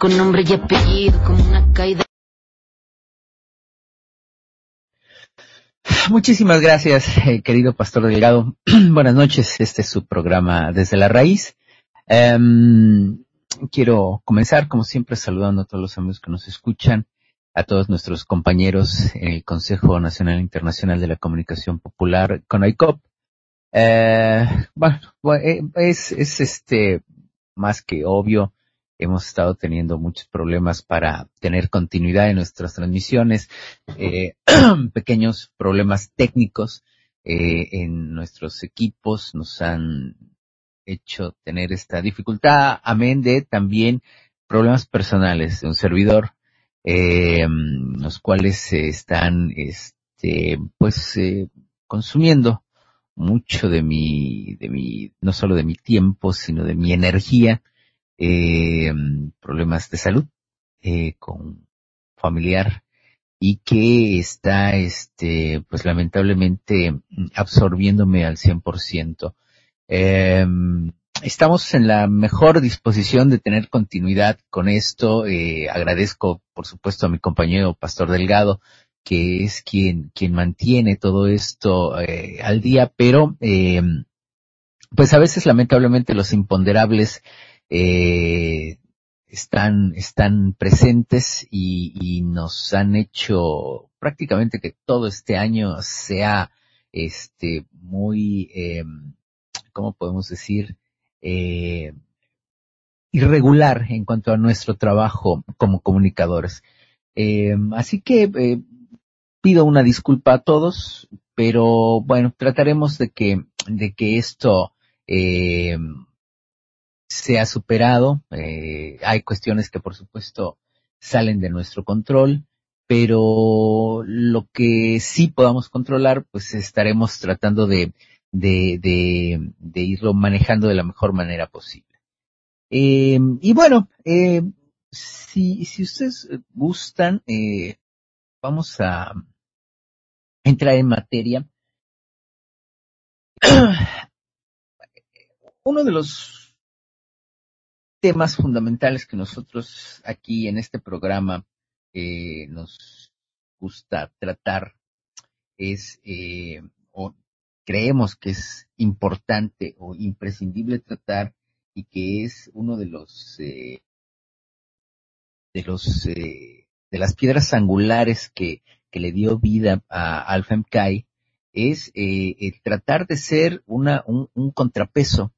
con nombre apellido, una caída. Muchísimas gracias, eh, querido Pastor Delgado. Buenas noches, este es su programa Desde la Raíz. Um, quiero comenzar, como siempre, saludando a todos los amigos que nos escuchan, a todos nuestros compañeros en el Consejo Nacional Internacional de la Comunicación Popular, CONAICOP. Eh, bueno, eh, es, es este, más que obvio, hemos estado teniendo muchos problemas para tener continuidad en nuestras transmisiones, eh, pequeños problemas técnicos eh, en nuestros equipos nos han hecho tener esta dificultad, amén de también problemas personales de un servidor, eh, los cuales están, este, pues, eh, consumiendo mucho de mi, de mi, no solo de mi tiempo, sino de mi energía, eh, problemas de salud eh, con familiar y que está, este, pues lamentablemente absorbiéndome al 100%. Eh, estamos en la mejor disposición de tener continuidad con esto. Eh, agradezco, por supuesto, a mi compañero Pastor Delgado, que es quien, quien mantiene todo esto eh, al día, pero eh, pues a veces lamentablemente los imponderables eh, están, están presentes y, y, nos han hecho prácticamente que todo este año sea este muy, eh, ¿cómo podemos decir? Eh, irregular en cuanto a nuestro trabajo como comunicadores. Eh, así que eh, pido una disculpa a todos, pero bueno, trataremos de que, de que esto eh, se ha superado. Eh, hay cuestiones que por supuesto salen de nuestro control, pero lo que sí podamos controlar, pues estaremos tratando de, de, de, de irlo manejando de la mejor manera posible. Eh, y bueno, eh, si, si ustedes gustan, eh, vamos a entrar en materia. Uno de los temas fundamentales que nosotros aquí en este programa eh, nos gusta tratar es, eh, o creemos que es importante o imprescindible tratar y que es uno de los, eh, de los, eh, de las piedras angulares que, que le dio vida a Alpha Kai es eh, tratar de ser una, un, un contrapeso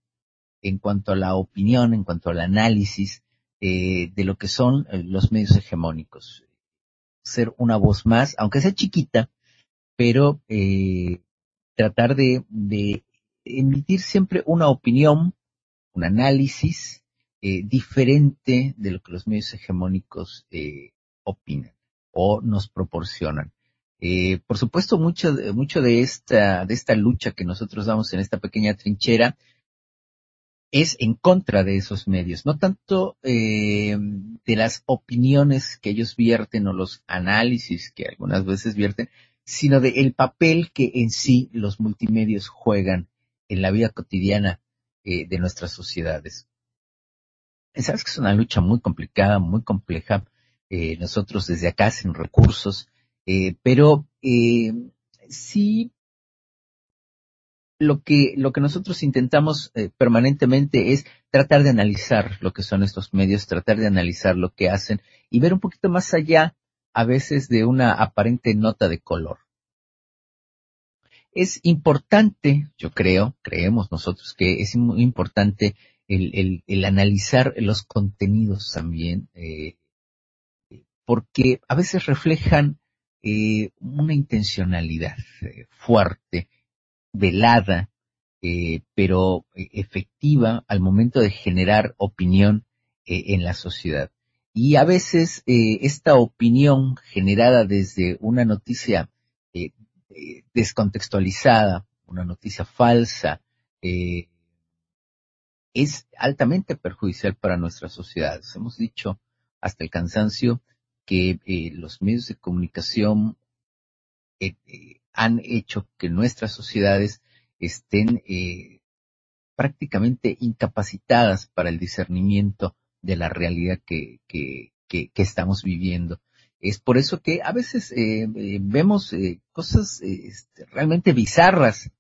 en cuanto a la opinión, en cuanto al análisis eh, de lo que son eh, los medios hegemónicos. Ser una voz más, aunque sea chiquita, pero eh, tratar de, de, emitir siempre una opinión, un análisis eh, diferente de lo que los medios hegemónicos eh, opinan o nos proporcionan. Eh, por supuesto, mucho, mucho de esta, de esta lucha que nosotros damos en esta pequeña trinchera es en contra de esos medios, no tanto eh, de las opiniones que ellos vierten o los análisis que algunas veces vierten, sino del el papel que en sí los multimedios juegan en la vida cotidiana eh, de nuestras sociedades. Sabes que es una lucha muy complicada, muy compleja. Eh, nosotros desde acá sin recursos, pero sí lo que, lo que nosotros intentamos eh, permanentemente es tratar de analizar lo que son estos medios, tratar de analizar lo que hacen y ver un poquito más allá a veces de una aparente nota de color. Es importante, yo creo, creemos nosotros que es muy importante el, el, analizar los contenidos también, eh, porque a veces reflejan eh, una intencionalidad fuerte, velada, pero efectiva al momento de generar opinión en la sociedad. Y a veces esta opinión generada desde una noticia descontextualizada, una noticia falsa, eh, es altamente perjudicial para nuestras sociedades. Hemos dicho hasta el cansancio que eh, los medios de comunicación eh, eh, han hecho que nuestras sociedades estén prácticamente incapacitadas para el discernimiento de la realidad que, estamos viviendo. Es por eso que a veces vemos cosas este, realmente bizarras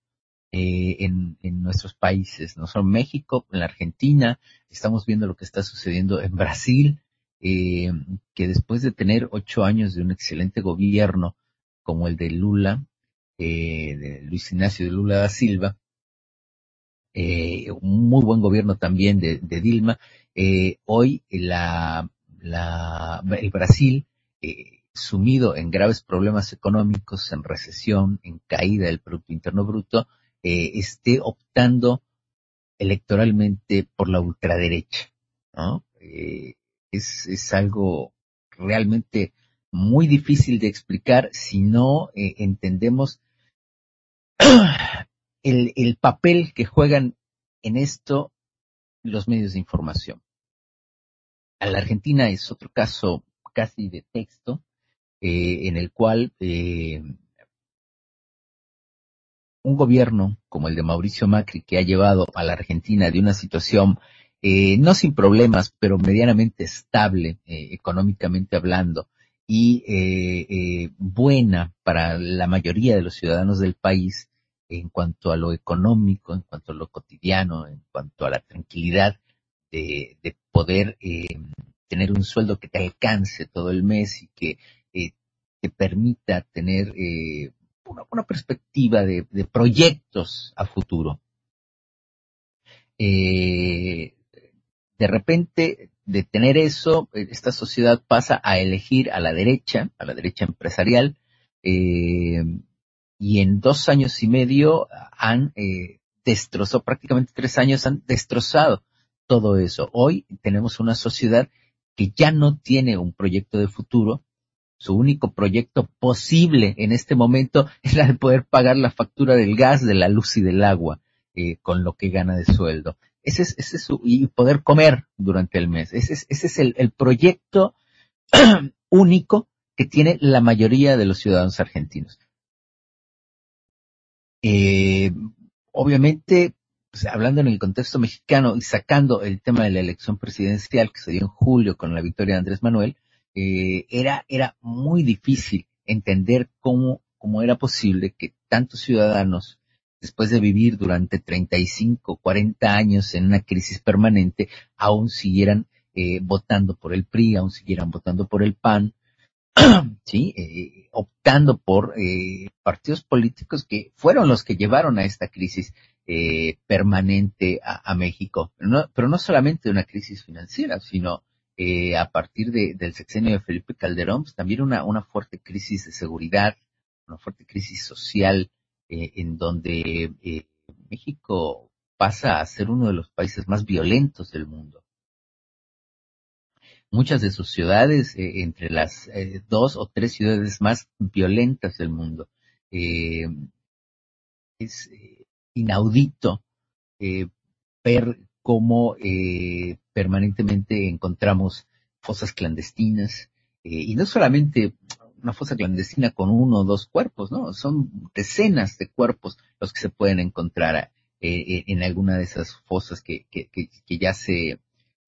eh, en, en, nuestros países, no solo México, en la Argentina, estamos viendo lo que está sucediendo en Brasil, eh, que después de tener ocho años de un excelente gobierno como el de Lula, eh, de Luis Ignacio de Lula da Silva, eh, un muy buen gobierno también de, Dilma, eh, hoy la, el Brasil, eh, sumido en graves problemas económicos, en recesión, en caída del Producto Interno Bruto, esté optando electoralmente por la ultraderecha, es, algo realmente muy difícil de explicar si no entendemos el, el papel que juegan en esto los medios de información. A la Argentina es otro caso casi de texto, eh, en el cual eh, un gobierno como el de Mauricio Macri, que ha llevado a la Argentina de una situación eh, no sin problemas, pero medianamente estable eh, económicamente hablando y eh, buena para la mayoría de los ciudadanos del país en cuanto a lo económico, en cuanto a lo cotidiano, en cuanto a la tranquilidad de, de poder tener un sueldo que te alcance todo el mes y que te permita tener una, perspectiva de, proyectos a futuro. Eh, de repente, de tener eso, esta sociedad pasa a elegir a la derecha, a la derecha empresarial, eh, y en dos años y medio han eh, destrozado, prácticamente tres años han destrozado todo eso. Hoy tenemos una sociedad que ya no tiene un proyecto de futuro, su único proyecto posible en este momento es el poder pagar la factura del gas, de la luz y del agua eh, con lo que gana de sueldo. Ese es, ese es su, y poder comer durante el mes. Ese es, ese es el, el proyecto único que tiene la mayoría de los ciudadanos argentinos. Eh, obviamente, pues, hablando en el contexto mexicano y sacando el tema de la elección presidencial que se dio en julio con la victoria de Andrés Manuel, eh, era, era muy difícil entender cómo, cómo era posible que tantos ciudadanos, después de vivir durante 35, 40 años en una crisis permanente, aún siguieran eh, votando por el PRI, aún siguieran votando por el PAN, sí, eh, optando por eh, partidos políticos que fueron los que llevaron a esta crisis eh, permanente a, México, pero no, pero no solamente una crisis financiera, sino eh, a partir de, del sexenio de Felipe Calderón, pues, también una, una fuerte crisis de seguridad, una fuerte crisis social, eh, en donde eh, México pasa a ser uno de los países más violentos del mundo. Muchas de sus ciudades, eh, entre las eh, dos o tres ciudades más violentas del mundo. Eh, es inaudito ver cómo permanentemente encontramos fosas clandestinas, y no solamente una fosa clandestina con uno o dos cuerpos, ¿no? Son decenas de cuerpos los que se pueden encontrar en alguna de esas fosas que, que, que, que ya se,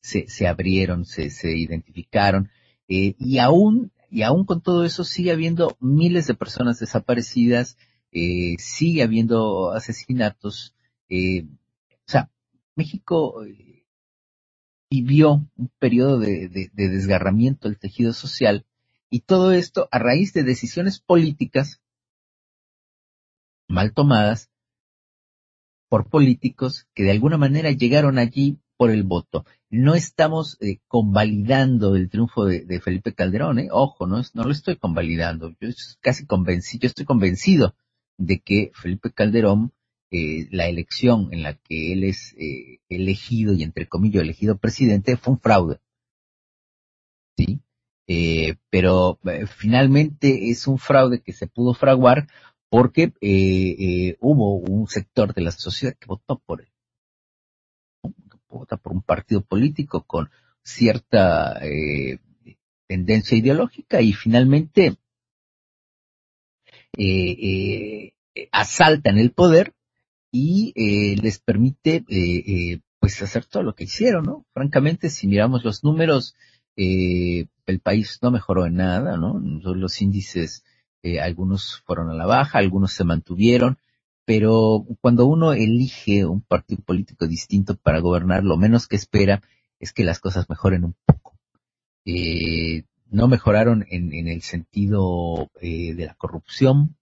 se, se, abrieron, se, se identificaron, eh, y aún, y aún con todo eso sigue habiendo miles de personas desaparecidas, eh, sigue habiendo asesinatos, eh, o sea, México eh, vivió un periodo de, de, de, desgarramiento del tejido social y todo esto a raíz de decisiones políticas mal tomadas por políticos que de alguna manera llegaron allí por el voto. No estamos eh, convalidando el triunfo de, Felipe Calderón, ¿eh? ojo, no, no lo estoy convalidando. Yo casi convencido, yo estoy convencido de que Felipe Calderón, eh, la elección en la que él es eh, elegido y entre comillas elegido presidente fue un fraude. Sí, eh, pero finalmente es un fraude que se pudo fraguar porque hubo un sector de la sociedad que votó por él. Vota por un partido político con cierta tendencia ideológica y finalmente asaltan el poder y les permite pues hacer todo lo que hicieron, ¿no? Francamente, si miramos los números, eh, el país no mejoró en nada, ¿no? Los índices, eh, algunos fueron a la baja, algunos se mantuvieron, pero cuando uno elige un partido político distinto para gobernar, lo menos que espera es que las cosas mejoren un poco. Eh, no mejoraron en, en el sentido eh, de la corrupción,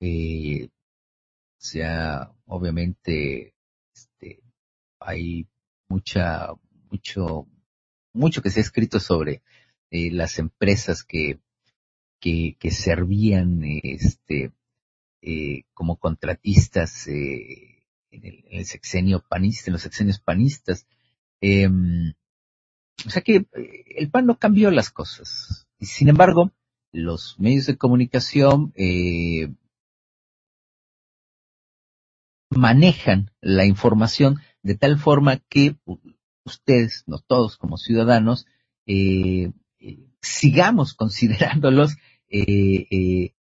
eh, o sea, obviamente, este, hay mucha, mucho, mucho que se ha escrito sobre eh, las empresas que, que, que servían este, eh, como contratistas eh, en, el, en, el, sexenio panista, en los sexenios panistas. Em, o sea que eh, el PAN no cambió las cosas. Sin embargo, los medios de comunicación manejan la información de tal forma que ustedes, no todos como ciudadanos, sigamos considerándolos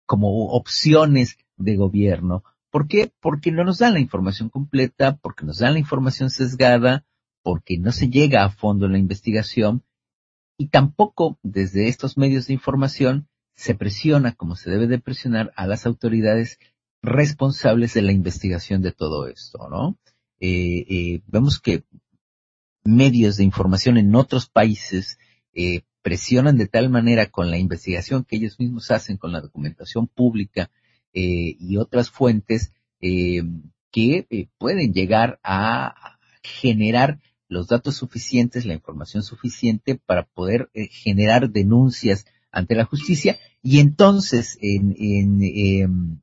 como opciones de gobierno. ¿Por qué? Porque no nos dan la información completa, porque nos dan la información sesgada, porque no se llega a fondo en la investigación y tampoco desde estos medios de información se presiona como se debe de presionar a las autoridades responsables de la investigación de todo esto, ¿no? Eh, eh, vemos que medios de información en otros países eh, presionan de tal manera con la investigación que ellos mismos hacen, con la documentación pública eh, y otras fuentes, eh, que eh, pueden llegar a generar los datos suficientes, la información suficiente para poder eh, generar denuncias ante la justicia. Y entonces en, en, em,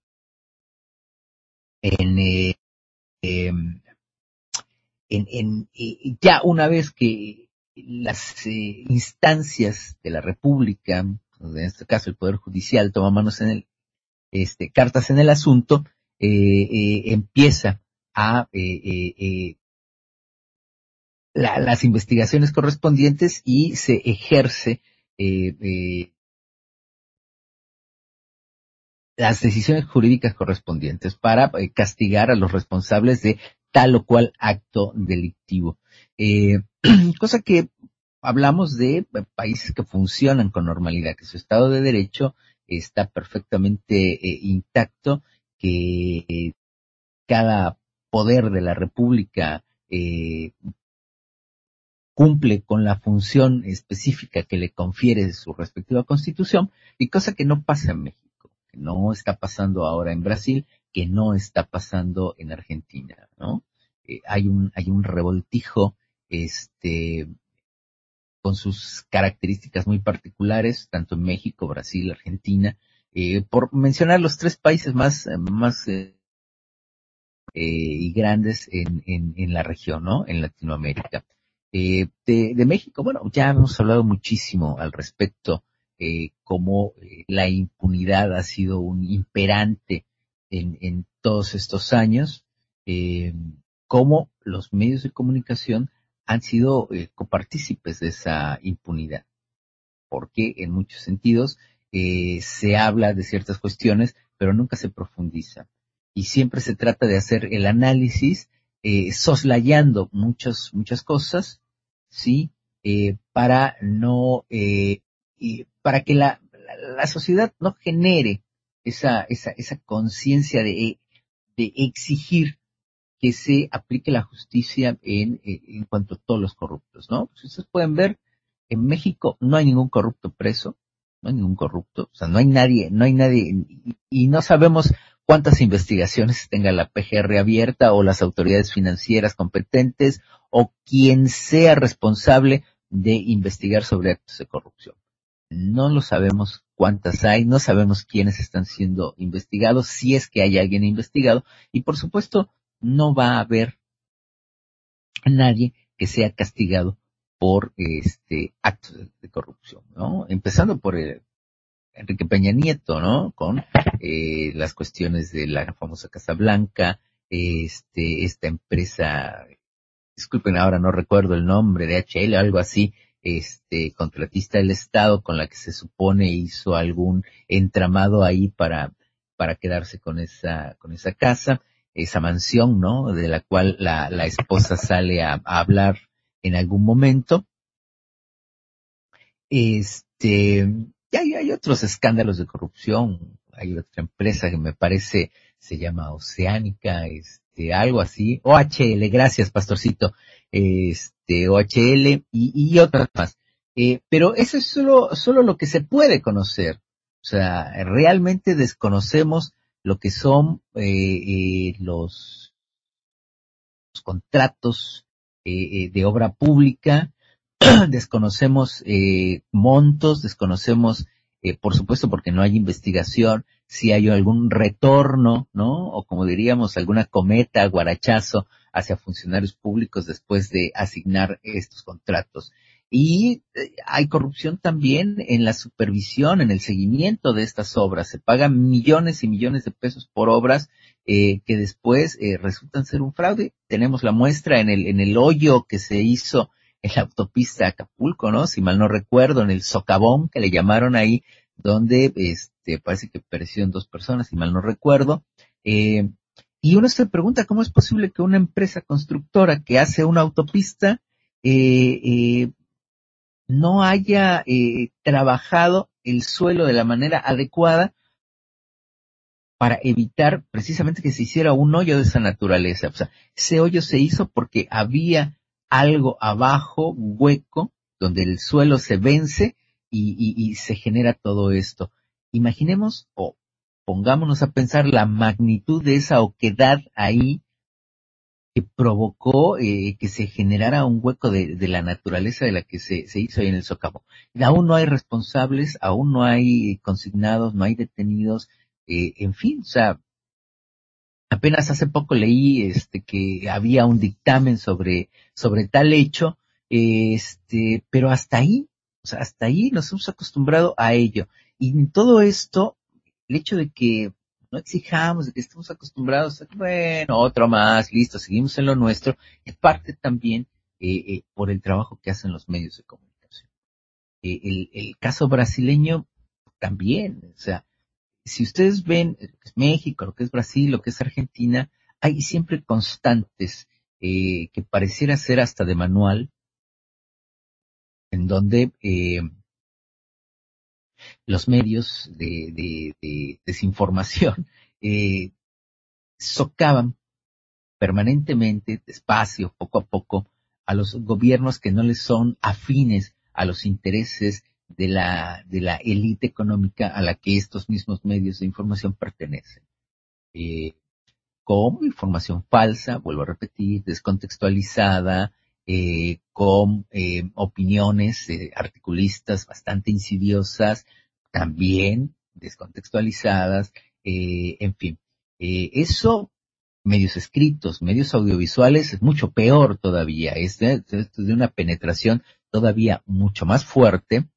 eh, em, en, en, ya una vez que las instancias de la República, en este caso el Poder Judicial, toma manos en el, este, cartas en el asunto, eh, eh, empieza a eh, la, las investigaciones correspondientes y se ejerce las decisiones jurídicas correspondientes para castigar a los responsables de tal o cual acto delictivo. Cosa que hablamos de países que funcionan con normalidad, que su Estado de Derecho está perfectamente eh, intacto, que eh, cada poder de la República eh, cumple con la función específica que le confiere su respectiva constitución, y cosa que no pasa en México, que no está pasando ahora en Brasil, que no está pasando en Argentina, ¿no? Eh, hay un, hay un revoltijo, este, con sus características muy particulares, tanto en México, Brasil, Argentina, eh, por mencionar los tres países más, más eh, eh, y grandes en, en, la región, ¿no? En Latinoamérica. Eh, de, de, México, bueno, ya hemos hablado muchísimo al respecto, eh, cómo la impunidad ha sido un imperante en, en todos estos años, cómo los medios de comunicación han sido eh, copartícipes de esa impunidad, porque en muchos sentidos eh, se habla de ciertas cuestiones, pero nunca se profundiza. Y siempre se trata de hacer el análisis, eh, soslayando muchas, muchas cosas, ¿sí? Eh, para no, eh, para que la, la, la, sociedad no genere esa, esa, esa conciencia de, de exigir que se aplique la justicia en, en cuanto a todos los corruptos, ¿no? Pues ustedes pueden ver, en México no hay ningún corrupto preso, no hay ningún corrupto, o sea, no hay nadie, no hay nadie, y, y no sabemos cuántas investigaciones tenga la PGR abierta o las autoridades financieras competentes o quien sea responsable de investigar sobre actos de corrupción. No lo sabemos cuántas hay, no sabemos quiénes están siendo investigados, si es que hay alguien investigado, y por supuesto no va a haber nadie que sea castigado por este actos de, corrupción, ¿no? Empezando por el, Enrique Peña Nieto, ¿no? Con eh, las cuestiones de la famosa Casa Blanca, este, esta empresa, disculpen ahora no recuerdo el nombre, de HL, algo así, este, contratista del Estado con la que se supone hizo algún entramado ahí para, para quedarse con esa, con esa casa, esa mansión, ¿no? De la cual la, la esposa sale a, a hablar en algún momento. Este, y hay, hay otros escándalos de corrupción. Hay otra empresa que me parece se llama Oceánica, este, algo así. OHL, gracias, pastorcito. Este, OHL y, y otras más. Eh, pero eso es solo, solo lo que se puede conocer. O sea, realmente desconocemos lo que son eh, eh, los, los, contratos eh, eh de obra pública, desconocemos eh, montos, desconocemos, por supuesto, porque no hay investigación, si hay algún retorno, ¿no? O como diríamos, alguna cometa, guarachazo hacia funcionarios públicos después de asignar estos contratos. Y eh, hay corrupción también en la supervisión, en el seguimiento de estas obras. Se pagan millones y millones de pesos por obras eh, que después eh, resultan ser un fraude. Tenemos la muestra en el, en el hoyo que se hizo en la autopista Acapulco, ¿no? Si mal no recuerdo, en el socavón que le llamaron ahí, donde este, parece que perecieron dos personas, si mal no recuerdo. Eh, y uno se pregunta cómo es posible que una empresa constructora que hace una autopista eh, eh, no haya eh, trabajado el suelo de la manera adecuada para evitar precisamente que se hiciera un hoyo de esa naturaleza. O sea, ese hoyo se hizo porque había algo abajo, hueco, donde el suelo se vence y, se genera todo esto. Imaginemos o pongámonos a pensar la magnitud de esa oquedad ahí que provocó eh, que se generara un hueco de, de, la naturaleza de la que se, se hizo ahí en el socavo. Aún no hay responsables, aún no hay consignados, no hay detenidos, eh, en fin, o sea, apenas hace poco leí este que había un dictamen sobre sobre tal hecho, este, pero hasta ahí, o sea, hasta ahí nos hemos acostumbrado a ello. Y en todo esto, el hecho de que no exijamos, de que estemos acostumbrados a, bueno, otro más, listo, seguimos en lo nuestro, es parte también eh, eh, por el trabajo que hacen los medios de comunicación. Eh, el, el caso brasileño también, o sea, si ustedes ven lo que es México, lo que es Brasil, lo que es Argentina, hay siempre constantes eh, que pareciera ser hasta de manual, en donde eh, los medios de, de, de desinformación eh, socavan permanentemente, despacio, poco a poco, a los gobiernos que no les son afines a los intereses de la, de la élite económica a la que estos mismos medios de información pertenecen. Eh, con información falsa, vuelvo a repetir, descontextualizada, eh, con eh, opiniones eh, articulistas bastante insidiosas, también descontextualizadas, eh, en fin. Eh, eso, medios escritos, medios audiovisuales, es mucho peor todavía, es de, una penetración todavía mucho más fuerte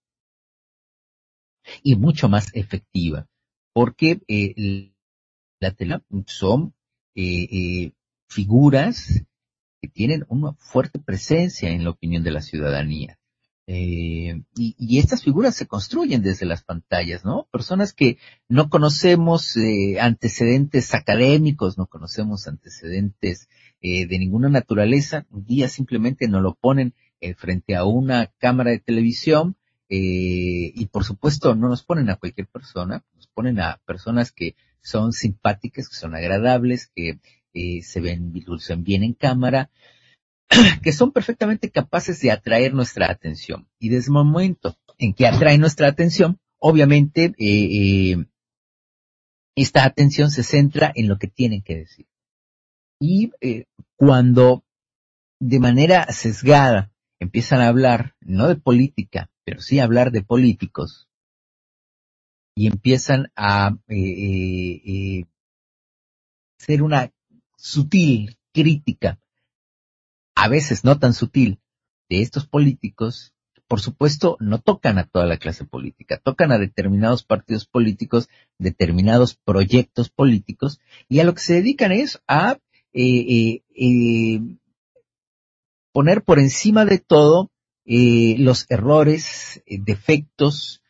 y mucho más efectiva, porque eh, la tela son eh, figuras tienen una fuerte presencia en la opinión de la ciudadanía. Eh, y, y, estas figuras se construyen desde las pantallas, ¿no? Personas que no conocemos eh, antecedentes académicos, no conocemos antecedentes eh, de ninguna naturaleza, un día simplemente nos lo ponen eh, frente a una cámara de televisión y por supuesto no nos ponen a cualquier persona, nos ponen a personas que son simpáticas, que son agradables, que se ven, lucen bien en cámara, que son perfectamente capaces de atraer nuestra atención. Y desde el momento en que atraen nuestra atención, obviamente eh, eh, esta atención se centra en lo que tienen que decir. Y eh, cuando de manera sesgada empiezan a hablar, no de política, pero sí a hablar de políticos, y empiezan a ser una sutil crítica, a veces no tan sutil, de estos políticos, por supuesto, no tocan a toda la clase política, tocan a determinados partidos políticos, determinados proyectos políticos, y a lo que se dedican es a eh, eh, poner por encima de todo eh, los errores, defectos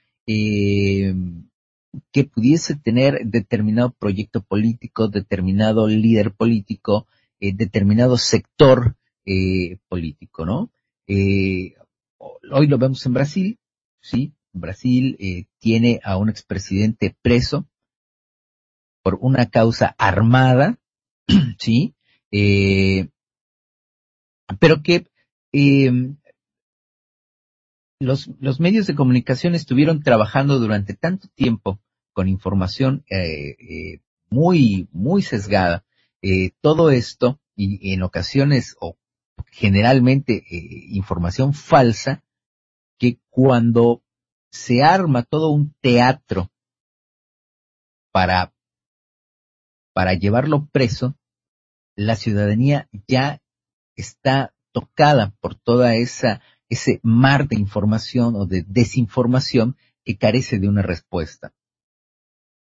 que pudiese tener determinado proyecto político, determinado líder político, determinado sector político, ¿no? hoy lo vemos en Brasil, ¿sí? Brasil eh, tiene a un expresidente preso por una causa armada, ¿sí? Eh, pero que eh, los, los medios de comunicación estuvieron trabajando durante tanto tiempo con información eh, muy, muy sesgada. todo esto, y en ocasiones, o generalmente información falsa, que cuando se arma todo un teatro para, para llevarlo preso, la ciudadanía ya está tocada por toda esa, ese mar de información o de desinformación que carece de una respuesta.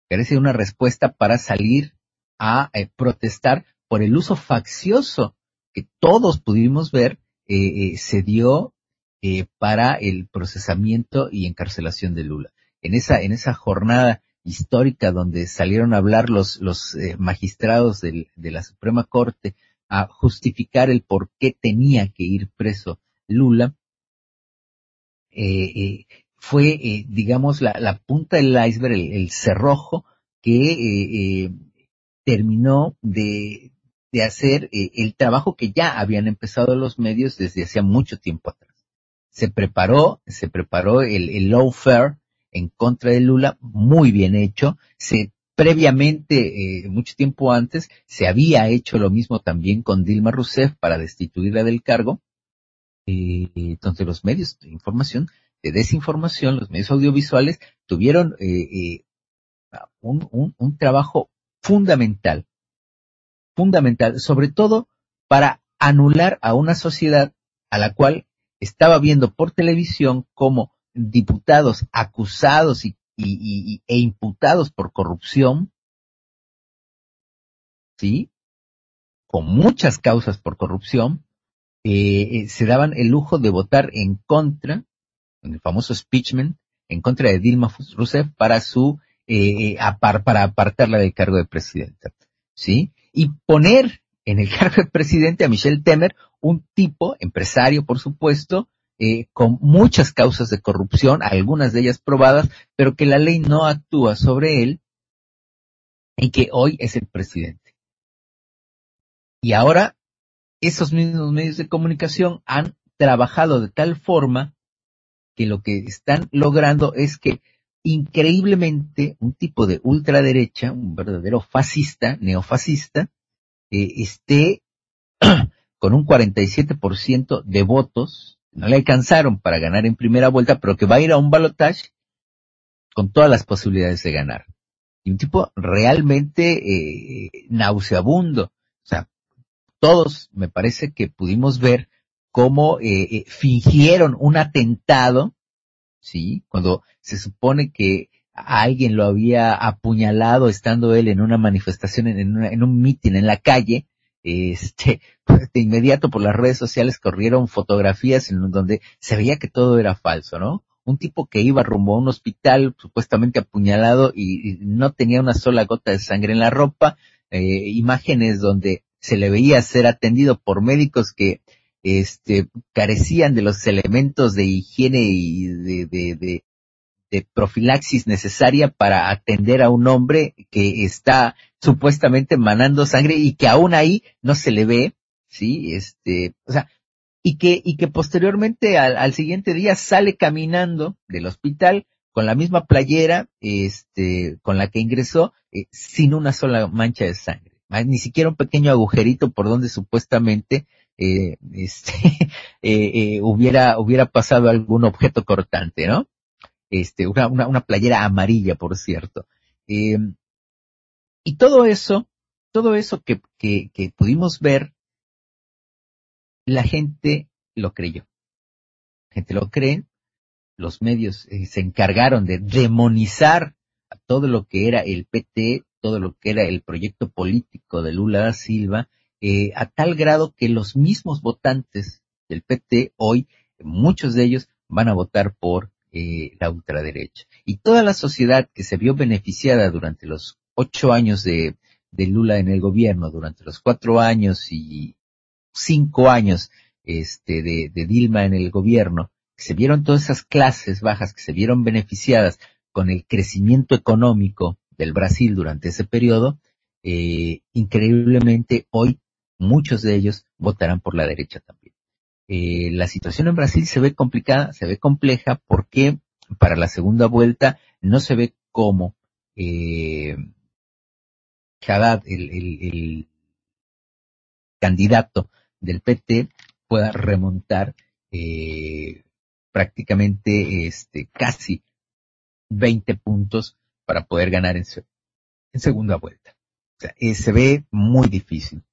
Carece de una respuesta para salir a eh, protestar por el uso faccioso que todos pudimos ver eh, eh, se dio eh, para el procesamiento y encarcelación de Lula. En esa, en esa jornada histórica donde salieron a hablar los, los eh, magistrados de la Suprema Corte a justificar el por qué tenía que ir preso Lula, eh, fue, digamos, la, la, punta del iceberg, el, cerrojo que terminó de, hacer el trabajo que ya habían empezado los medios desde hacía mucho tiempo atrás se preparó, se preparó el, el lawfare en contra de Lula, muy bien hecho. Se previamente, eh, mucho tiempo antes, se había hecho lo mismo también con Dilma Rousseff para destituirla del cargo. Eh, entonces los medios de información, de desinformación, los medios audiovisuales tuvieron eh, un, un, un trabajo fundamental, fundamental, sobre todo para anular a una sociedad a la cual estaba viendo por televisión cómo diputados acusados y, e imputados por corrupción, ¿sí? Con muchas causas por corrupción, eh, eh, se daban el lujo de votar en contra, el famoso speechman, en contra de Dilma Rousseff para su, eh, para apartarla del cargo de presidenta, ¿sí? Y poner en el cargo de presidente a Michel Temer, un tipo, empresario por supuesto, eh, con muchas causas de corrupción, algunas de ellas probadas, pero que la ley no actúa sobre él y que hoy es el presidente. Y ahora, esos mismos medios de comunicación han trabajado de tal forma que lo que están logrando es que increíblemente un tipo de ultraderecha, un verdadero fascista, neofascista, eh, esté con un 47% de votos, no le alcanzaron para ganar en primera vuelta, pero que va a ir a un balotaje con todas las posibilidades de ganar. Y un tipo realmente eh, nauseabundo. O sea, todos me parece que pudimos ver cómo eh, eh fingieron un atentado, ¿sí? Cuando se supone que alguien lo había apuñalado estando él en una manifestación, en, en un mitin en la calle, este, de inmediato por las redes sociales corrieron fotografías en donde se veía que todo era falso, ¿no? Un tipo que iba rumbo a un hospital supuestamente apuñalado y, no tenía una sola gota de sangre en la ropa, eh, imágenes donde se le veía ser atendido por médicos que este, carecían de los elementos de higiene y de, de, de profilaxis necesaria para atender a un hombre que está supuestamente manando sangre y que aún ahí no se le ve, sí, este, o sea, y que, y que posteriormente al, al siguiente día sale caminando del hospital con la misma playera, este, con la que ingresó, eh, sin una sola mancha de sangre. Ni siquiera un pequeño agujerito por donde supuestamente eh, este, eh, hubiera, hubiera pasado algún objeto cortante, ¿no? Este, una, una, una playera amarilla, por cierto. Em, y todo eso, todo eso que, que, pudimos ver, la gente lo creyó. La gente lo cree, los medios eh, se encargaron de demonizar a todo lo que era el PT, todo lo que era el proyecto político de Lula da Silva, eh, a tal grado que los mismos votantes del PT hoy, muchos de ellos van a votar por eh, la ultraderecha. Y toda la sociedad que se vio beneficiada durante los ocho años de, Lula en el gobierno, durante los cuatro años y cinco años este, de, Dilma en el gobierno, se vieron todas esas clases bajas que se vieron beneficiadas con el crecimiento económico del Brasil durante ese periodo, eh, increíblemente hoy muchos de ellos votarán por la derecha también. Eh, la situación en Brasil se ve complicada, se ve compleja porque para la segunda vuelta no se ve cómo eh, Haddad, el, el, candidato del PT, pueda remontar eh, prácticamente este, casi 20 puntos para poder ganar en, en segunda vuelta. O sea, eh, se ve muy difícil.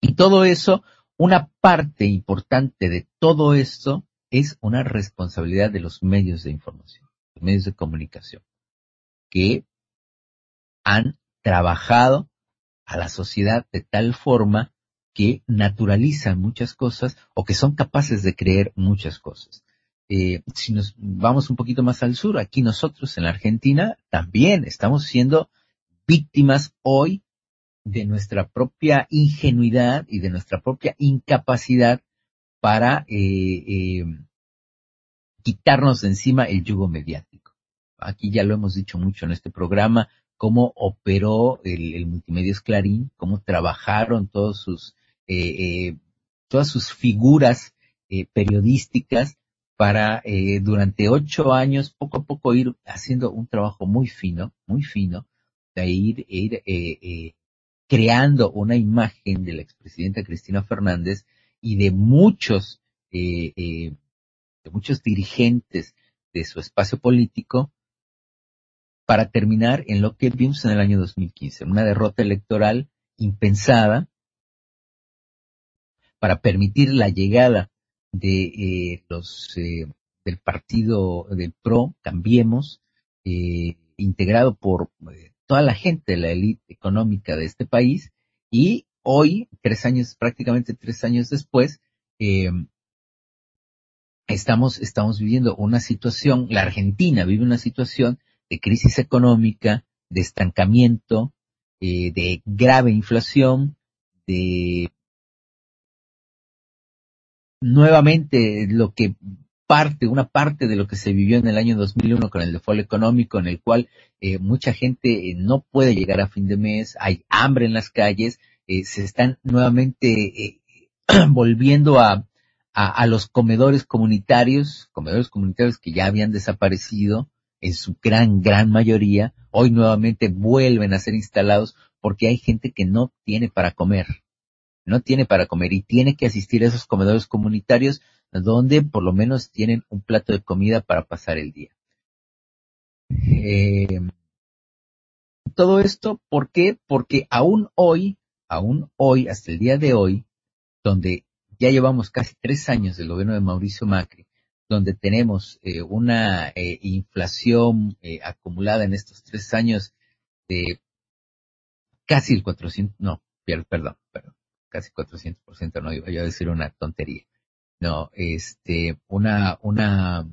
Y todo eso, una parte importante de todo esto es una responsabilidad de los medios de información, los medios de comunicación, que han trabajado a la sociedad de tal forma que naturalizan muchas cosas o que son capaces de creer muchas cosas. Eh, si nos vamos un poquito más al sur, aquí nosotros en la Argentina también estamos siendo víctimas hoy de nuestra propia ingenuidad y de nuestra propia incapacidad para eh, eh, quitarnos encima el yugo mediático. Aquí ya lo hemos dicho mucho en este programa, cómo operó el, el Multimedios Clarín, cómo trabajaron todos sus eh, eh, todas sus figuras eh, periodísticas para eh, durante ocho años poco a poco ir haciendo un trabajo muy fino, muy fino, de ir, ir eh, creando una imagen de la expresidenta Cristina Fernández y de muchos, de muchos dirigentes de su espacio político para terminar en lo que vimos en el año 2015, una derrota electoral impensada, para permitir la llegada de eh, los eh, del partido del PRO, Cambiemos, eh, integrado por eh, toda la gente la élite económica de este país, y hoy, tres años, prácticamente tres años después, eh, estamos, estamos viviendo una situación, la Argentina vive una situación de crisis económica, de estancamiento, eh, de grave inflación, de nuevamente lo que parte, una parte de lo que se vivió en el año 2001 con el default económico, en el cual eh, mucha gente eh, no puede llegar a fin de mes, hay hambre en las calles, eh, se están nuevamente eh, volviendo a, a, a, los comedores comunitarios, comedores comunitarios que ya habían desaparecido en su gran, gran mayoría, hoy nuevamente vuelven a ser instalados porque hay gente que no tiene para comer no tiene para comer y tiene que asistir a esos comedores comunitarios donde por lo menos tienen un plato de comida para pasar el día. Eh, todo esto, ¿por qué? Porque aún hoy, aún hoy, hasta el día de hoy, donde ya llevamos casi tres años del gobierno de Mauricio Macri, donde tenemos eh, una eh, inflación eh, acumulada en estos tres años de casi el 400, no, perdón, perdón, casi 400%, no iba a decir una tontería. No, este, una, una,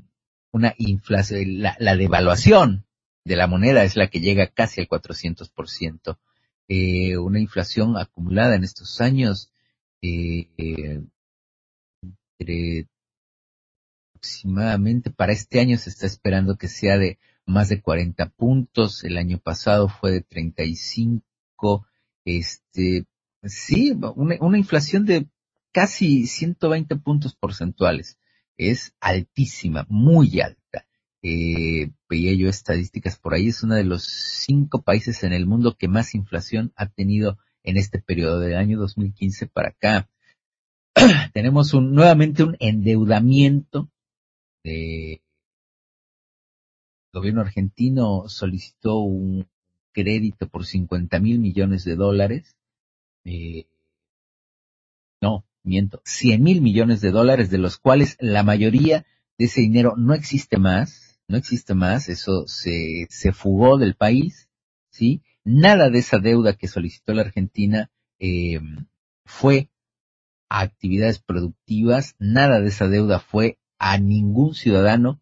una inflación, la, la devaluación de la moneda es la que llega casi al 400%. Eh, una inflación acumulada en estos años eh, entre aproximadamente para este año se está esperando que sea de más de 40 puntos, el año pasado fue de 35, este, Sí, una, una inflación de casi 120 puntos porcentuales. Es altísima, muy alta. eh, veía yo estadísticas por ahí, es uno de los cinco países en el mundo que más inflación ha tenido en este periodo del año 2015 para acá. Tenemos un, nuevamente un endeudamiento de el gobierno argentino solicitó un crédito por 50 mil millones de dólares. Eh, no, miento, 100 mil millones de dólares, de los cuales la mayoría de ese dinero no existe más, no existe más, eso se, se fugó del país, ¿sí? Nada de esa deuda que solicitó la Argentina eh, fue a actividades productivas, nada de esa deuda fue a ningún ciudadano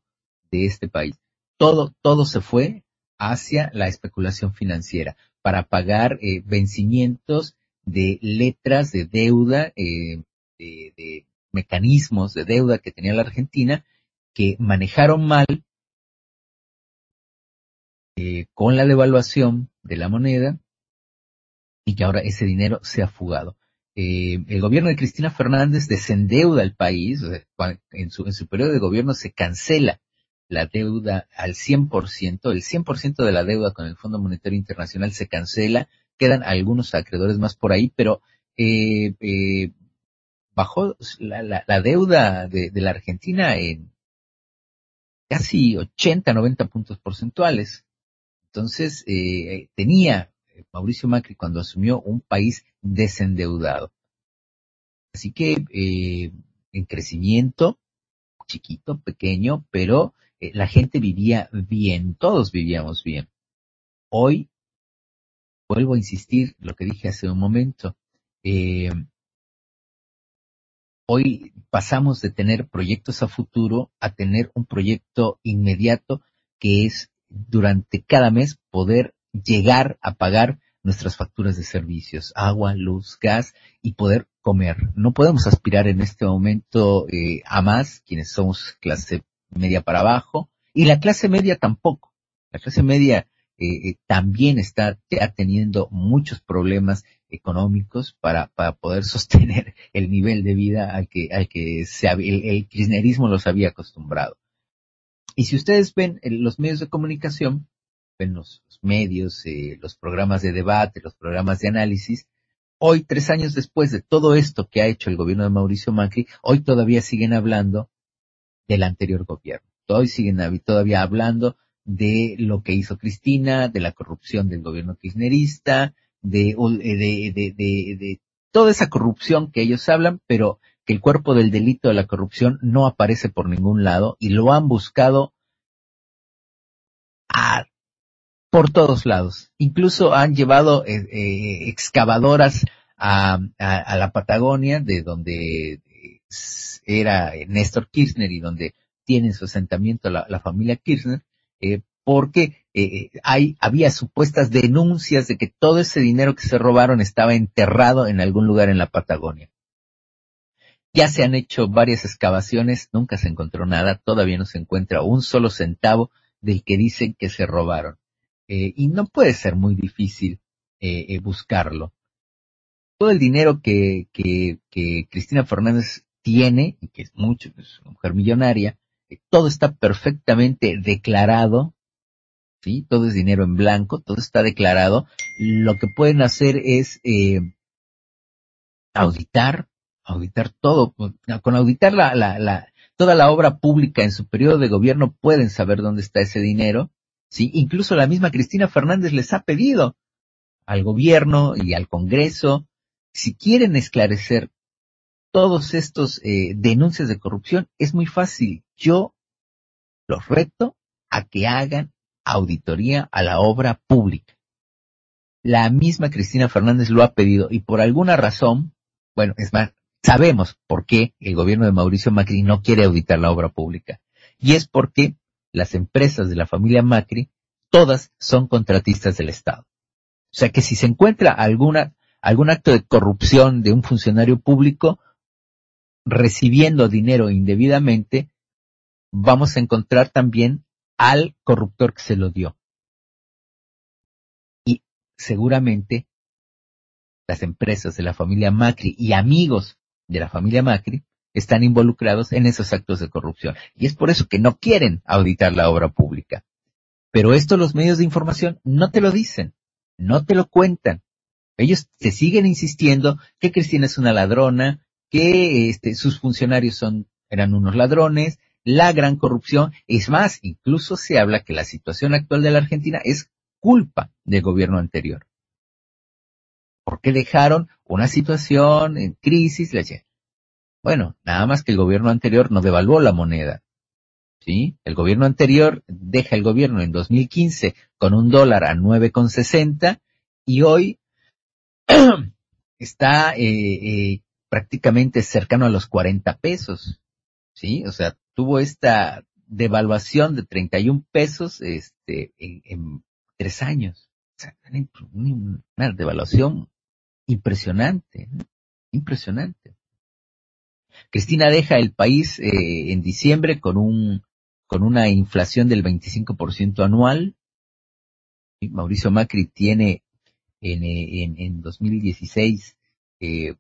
de este país. Todo, todo se fue hacia la especulación financiera para pagar eh, vencimientos de letras de deuda, eh, de, mecanismos de deuda que tenía la Argentina, que manejaron mal eh, con la devaluación de la moneda y que ahora ese dinero se ha fugado. Eh, el gobierno de Cristina Fernández desendeuda el país, en su, en su periodo de gobierno se cancela la deuda al 100%, el 100% de la deuda con el Fondo Monetario Internacional se cancela, quedan algunos acreedores más por ahí, pero eh, eh, bajó la, la, deuda de, la Argentina en casi 80, 90 puntos porcentuales. Entonces, eh, tenía Mauricio Macri cuando asumió un país desendeudado. Así que eh, en crecimiento, chiquito, pequeño, pero eh, la gente vivía bien, todos vivíamos bien. Hoy, vuelvo a insistir lo que dije hace un momento, eh, hoy pasamos de tener proyectos a futuro a tener un proyecto inmediato que es durante cada mes poder llegar a pagar nuestras facturas de servicios, agua, luz, gas y poder comer. No podemos aspirar en este momento eh, a más quienes somos clase media para abajo, y la clase media tampoco. La clase media eh, eh, también está teniendo muchos problemas económicos para, poder sostener el nivel de vida al que, al que el, el kirchnerismo los había acostumbrado. Y si ustedes ven en los medios de comunicación, ven los, los medios, eh, los programas de debate, los programas de análisis, hoy, tres años después de todo esto que ha hecho el gobierno de Mauricio Macri, hoy todavía siguen hablando del anterior gobierno. Hoy siguen todavía hablando de lo que hizo Cristina, de la corrupción del gobierno kirchnerista, de, de, de, de, toda esa corrupción que ellos hablan, pero que el cuerpo del delito de la corrupción no aparece por ningún lado y lo han buscado a, por todos lados. Incluso han llevado eh, eh, excavadoras a, a, a, la Patagonia, de donde era Néstor Kirchner y donde tiene su asentamiento la familia Kirchner, eh, porque eh, hay, había supuestas denuncias de que todo ese dinero que se robaron estaba enterrado en algún lugar en la Patagonia. Ya se han hecho varias excavaciones, nunca se encontró nada, todavía no se encuentra un solo centavo del que dicen que se robaron. Eh, y no puede ser muy difícil buscarlo. Todo el dinero que, que, Cristina Fernández tiene, y que es mucho, es una mujer millonaria, todo está perfectamente declarado, ¿sí? Todo es dinero en blanco, todo está declarado. Lo que pueden hacer es eh, auditar, auditar todo. Con auditar la, la, la, toda la obra pública en su periodo de gobierno pueden saber dónde está ese dinero, ¿sí? Incluso la misma Cristina Fernández les ha pedido al gobierno y al Congreso, si quieren esclarecer todos estos eh, denuncias de corrupción, es muy fácil. Yo los reto a que hagan auditoría a la obra pública. La misma Cristina Fernández lo ha pedido y por alguna razón, bueno, es más, sabemos por qué el gobierno de Mauricio Macri no quiere auditar la obra pública. Y es porque las empresas de la familia Macri, todas son contratistas del Estado. O sea que si se encuentra alguna, algún acto de corrupción de un funcionario público, recibiendo dinero indebidamente, vamos a encontrar también al corruptor que se lo dio. Y seguramente las empresas de la familia Macri y amigos de la familia Macri están involucrados en esos actos de corrupción. Y es por eso que no quieren auditar la obra pública. Pero esto los medios de información no te lo dicen, no te lo cuentan. Ellos te siguen insistiendo que Cristina es una ladrona, que este, sus funcionarios son, eran unos ladrones, la gran corrupción. Es más, incluso se habla que la situación actual de la Argentina es culpa del gobierno anterior. Porque dejaron una situación en crisis? Bueno, nada más que el gobierno anterior no devaluó la moneda. ¿Sí? El gobierno anterior deja el gobierno en 2015 con un dólar a 9,60 y hoy está eh, eh, prácticamente cercano a los 40 pesos. ¿Sí? O sea, tuvo esta devaluación de 31 pesos este, en, en tres años. O sea, una devaluación impresionante, impresionante. Cristina deja el país eh, en diciembre con un con una inflación del 25% anual. Mauricio Macri tiene en, en, en 2016 eh,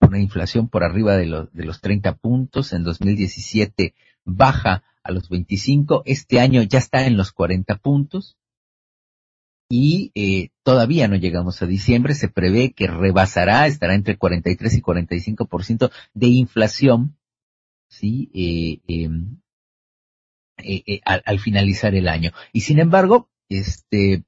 una inflación por arriba de los, de los 30 puntos, en 2017 baja a los 25, este año ya está en los 40 puntos y eh, todavía no llegamos a diciembre, se prevé que rebasará, estará entre 43 y 45% de inflación, ¿sí? Eh, em, eh, al, al, finalizar el año. Y sin embargo, este,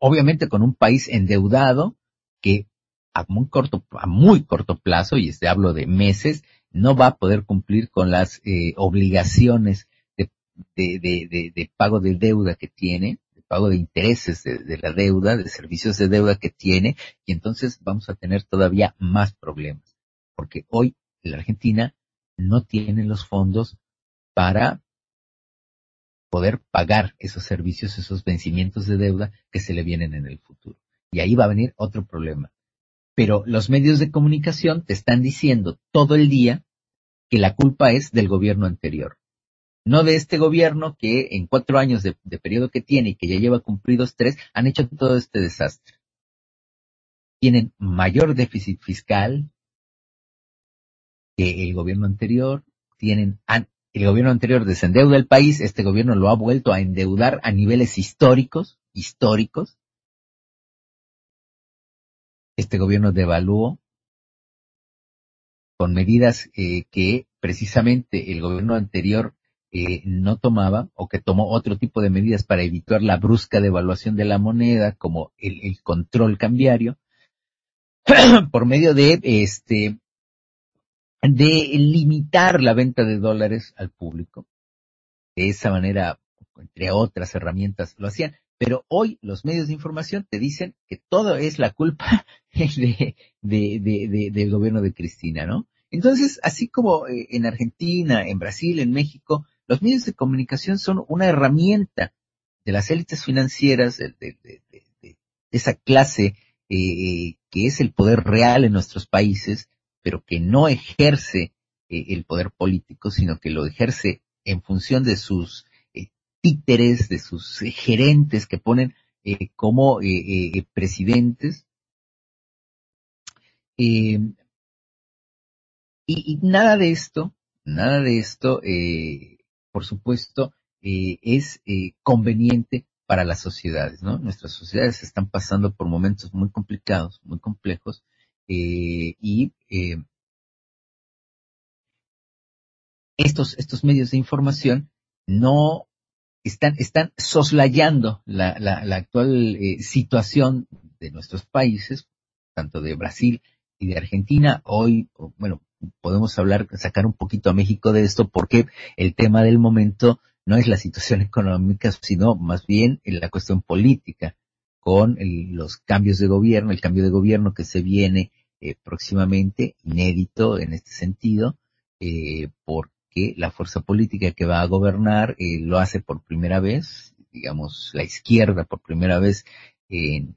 obviamente con un país endeudado que a muy corto, a muy corto plazo, y este hablo de meses, no va a poder cumplir con las eh, obligaciones de, de, de, de, pago de deuda que tiene, de pago de intereses de, la deuda, de servicios de deuda que tiene, y entonces vamos a tener todavía más problemas, porque hoy la Argentina no tiene los fondos para poder pagar esos servicios, esos vencimientos de deuda que se le vienen en el futuro. Y ahí va a venir otro problema. Pero los medios de comunicación te están diciendo todo el día que la culpa es del gobierno anterior. No de este gobierno que en cuatro años de, periodo que tiene y que ya lleva cumplidos tres, han hecho todo este desastre. Tienen mayor déficit fiscal que el gobierno anterior, tienen, el gobierno anterior desendeuda el país, este gobierno lo ha vuelto a endeudar a niveles históricos, históricos. Este gobierno devaluó con medidas eh, que precisamente el gobierno anterior eh, no tomaba o que tomó otro tipo de medidas para evitar la brusca devaluación de la moneda, como el, el control cambiario, por medio de este de limitar la venta de dólares al público. De esa manera, entre otras herramientas, lo hacían. Pero hoy los medios de información te dicen que todo es la culpa de, de, de, del gobierno de Cristina, ¿no? Entonces, así como eh, en Argentina, en Brasil, en México, los medios de comunicación son una herramienta de las élites financieras, de, de esa clase eh, que es el poder real en nuestros países, pero que no ejerce eh, el poder político, sino que lo ejerce en función de sus eh, títeres, de sus eh, gerentes que ponen eh, como eh, presidentes. Y, y, nada de esto, nada de esto, por supuesto, es conveniente para las sociedades, ¿no? Nuestras sociedades están pasando por momentos muy complicados, muy complejos, eh, y eh, estos, estos medios de información no están, están soslayando la, la, la actual eh, situación de nuestros países, tanto de Brasil y de Argentina. Hoy, bueno, podemos hablar, sacar un poquito a México de esto porque el tema del momento no es la situación económica, sino más bien la cuestión política con el, los cambios de gobierno, el cambio de gobierno que se viene eh, próximamente, inédito en este sentido, eh, porque la fuerza política que va a gobernar eh, lo hace por primera vez, digamos, la izquierda por primera vez en,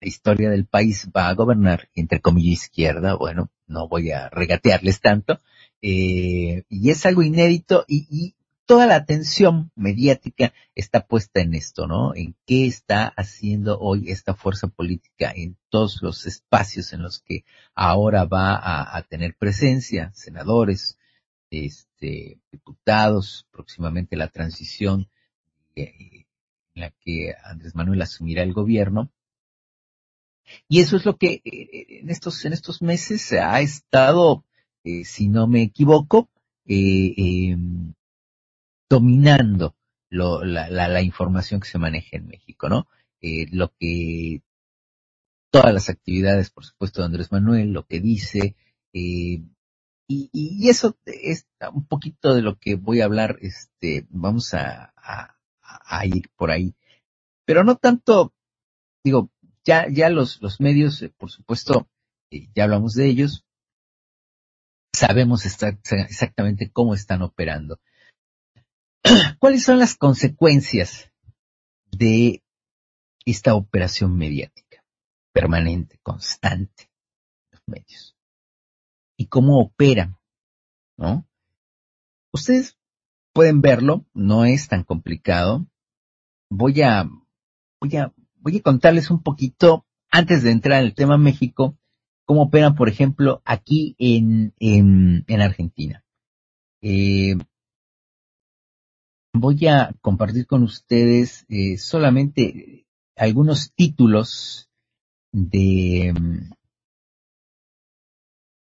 la historia del país va a gobernar, entre comillas izquierda, bueno, no voy a regatearles tanto, eh, y es algo inédito y toda la atención mediática está puesta en esto, ¿no? En qué está haciendo hoy esta fuerza política en todos los espacios en los que ahora va a, tener presencia, senadores, este, diputados, próximamente la transición eh, en la que Andrés Manuel asumirá el gobierno. Y eso es lo que eh, en estos, en estos meses se ha estado, eh, si no me equivoco, em, dominando la, la, información que se maneja en México, ¿no? Lo que todas las actividades, por supuesto, de Andrés Manuel, lo que dice, eh, y, eso es un poquito de lo que voy a hablar, este, vamos a, a, ir por ahí. Pero no tanto, digo, ya, ya los, los medios, eh, por supuesto, eh, ya hablamos de ellos, sabemos exactamente cómo están operando. ¿Cuáles son las consecuencias de esta operación mediática permanente, constante los medios? ¿Y cómo operan? ¿No? Ustedes pueden verlo, no es tan complicado. Voy a, voy a, voy a contarles un poquito, antes de entrar en el tema México, cómo operan, por ejemplo, aquí en, en, en Argentina. Eh, voy a compartir con ustedes eh, solamente algunos títulos de,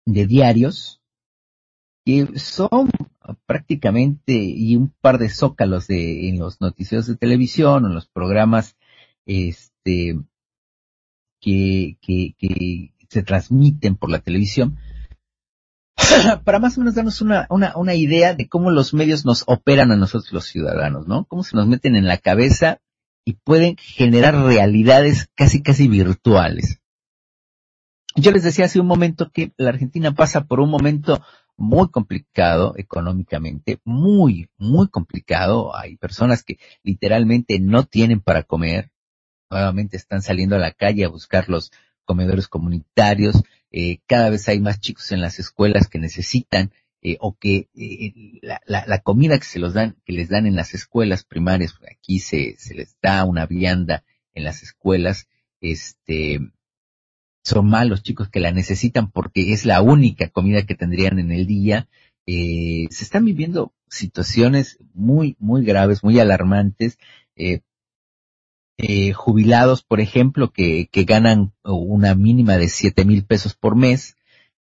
de diarios que son prácticamente y un par de zócalos de en los noticieros de televisión o en los programas este que, que, que se transmiten por la televisión para más o menos darnos una, una, una idea de cómo los medios nos operan a nosotros los ciudadanos, ¿no? Cómo se nos meten en la cabeza y pueden generar realidades casi, casi virtuales. Yo les decía hace un momento que la Argentina pasa por un momento muy complicado económicamente, muy, muy complicado. Hay personas que literalmente no tienen para comer, nuevamente están saliendo a la calle a buscar los comedores comunitarios, eh, cada vez hay más chicos en las escuelas que necesitan eh, o que eh, la, la, la, comida que se los dan, que les dan en las escuelas primarias, aquí se, se les da una vianda en las escuelas, este, son malos chicos que la necesitan porque es la única comida que tendrían en el día. Eh, se están viviendo situaciones muy, muy graves, muy alarmantes. Eh, eh, jubilados, por ejemplo, que, ganan una mínima de siete mil pesos por mes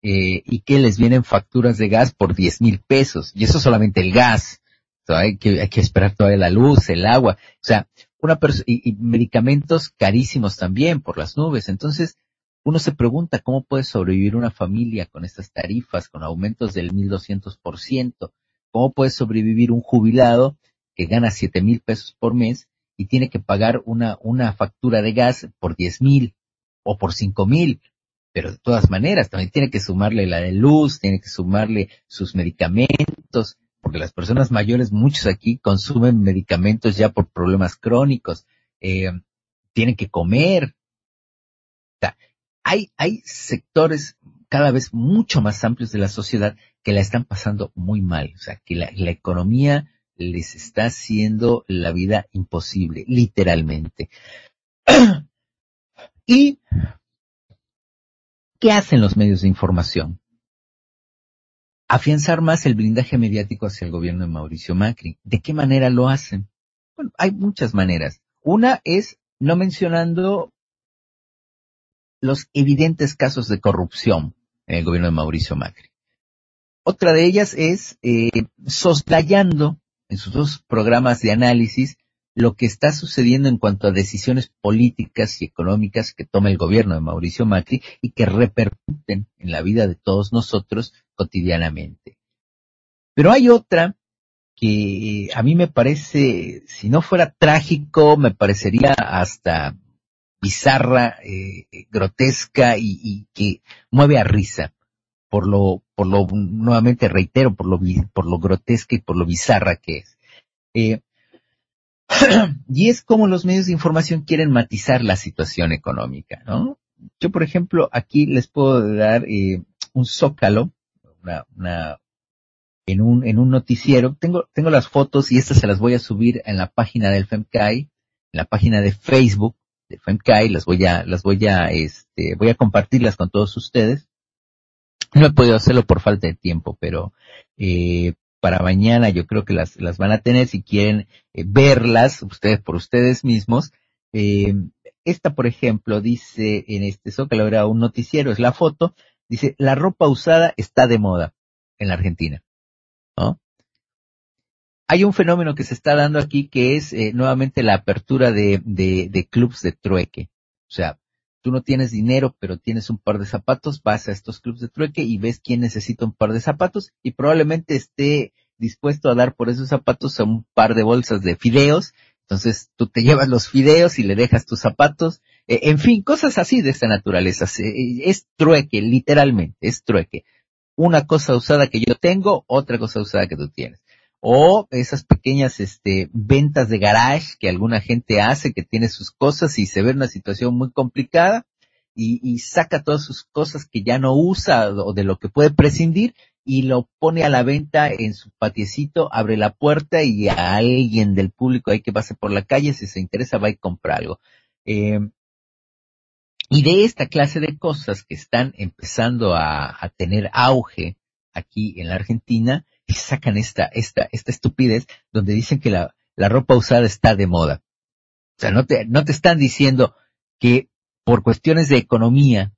eh, y que les vienen facturas de gas por diez mil pesos. Y eso solamente el gas. hay, que, hay que esperar todavía la luz, el agua. O sea, una y, y medicamentos carísimos también por las nubes. Entonces, uno se pregunta cómo puede sobrevivir una familia con estas tarifas, con aumentos del 1200%. ¿Cómo puede sobrevivir un jubilado que gana siete mil pesos por mes y tiene que pagar una, una factura de gas por diez mil o por cinco mil. Pero de todas maneras, también tiene que sumarle la de luz, tiene que sumarle sus medicamentos, porque las personas mayores, muchos aquí consumen medicamentos ya por problemas crónicos, eh, tienen que comer. Hay, hay sectores cada vez mucho más amplios de la sociedad que la están pasando muy mal. O sea, que la, la economía les está haciendo la vida imposible, literalmente. ¿Y qué hacen los medios de información? Afianzar más el blindaje mediático hacia el gobierno de Mauricio Macri. ¿De qué manera lo hacen? Bueno, hay muchas maneras. Una es no mencionando los evidentes casos de corrupción en el gobierno de Mauricio Macri. Otra de ellas es eh, soslayando en sus dos programas de análisis lo que está sucediendo en cuanto a decisiones políticas y económicas que toma el gobierno de Mauricio Macri y que repercuten en la vida de todos nosotros cotidianamente. Pero hay otra que a mí me parece, si no fuera trágico, me parecería hasta bizarra, eh, grotesca y, que mueve a risa por lo, por lo, nuevamente reitero, por lo, por lo grotesca y por lo bizarra que es. Eh, y es como los medios de información quieren matizar la situación económica, ¿no? Yo, por ejemplo, aquí les puedo dar eh, un zócalo, en un, en un noticiero. Tengo, tengo las fotos y estas se las voy a subir en la página del FEMCAI, en la página de Facebook FEMCAI, las voy a, las voy a, este, voy a compartirlas con todos ustedes. No he podido hacerlo por falta de tiempo, pero, eh, para mañana yo creo que las, las van a tener si quieren eh, verlas ustedes por ustedes mismos. Eh, esta, por ejemplo, dice en este Zócalo, era un noticiero, es la foto, dice, la ropa usada está de moda en la Argentina. ¿no? Hay un fenómeno que se está dando aquí que es eh, nuevamente la apertura de, de, de clubs de trueque. O sea, tú no tienes dinero, pero tienes un par de zapatos, vas a estos clubs de trueque y ves quién necesita un par de zapatos y probablemente esté dispuesto a dar por esos zapatos a un par de bolsas de fideos. Entonces tú te llevas los fideos y le dejas tus zapatos. Eh, en fin, cosas así de esta naturaleza. es trueque, literalmente, es trueque una cosa usada que yo tengo, otra cosa usada que tú tienes. O esas pequeñas este, ventas de garage que alguna gente hace, que tiene sus cosas y se ve en una situación muy complicada y, saca todas sus cosas que ya no usa o de lo que puede prescindir y lo pone a la venta en su patiecito, abre la puerta y a alguien del público ahí que pase por la calle, si se interesa, va y compra algo. Eh, y de esta clase de cosas que están empezando a, tener auge aquí en la Argentina, y sacan esta, esta, esta estupidez donde dicen que la, ropa usada está de moda. O sea, no te, no te están diciendo que por cuestiones de economía,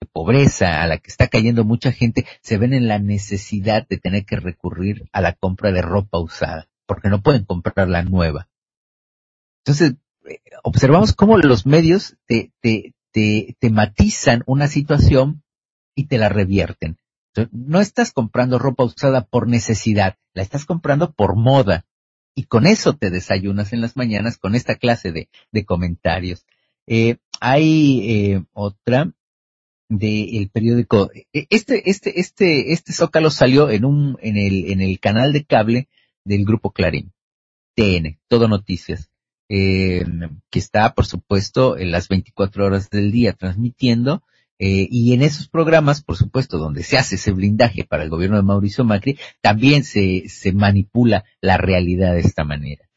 de pobreza a la que está cayendo mucha gente, se ven en la necesidad de tener que recurrir a la compra de ropa usada, porque no pueden comprar la nueva. Entonces, eh, observamos cómo los medios te, te, te, matizan una situación y te la revierten. No estás comprando ropa usada por necesidad, la estás comprando por moda. Y con eso te desayunas en las mañanas con esta clase de, de comentarios. Eh, hay eh, otra del periódico. E, este, este, este, este zócalo salió en un, en el, en el canal de cable del grupo Clarín. TN, todo noticias eh, que está, por supuesto, en las 24 horas del día transmitiendo. Eh, y en esos programas, por supuesto, donde se hace ese blindaje para el gobierno de Mauricio Macri, también se, se manipula la realidad de esta manera.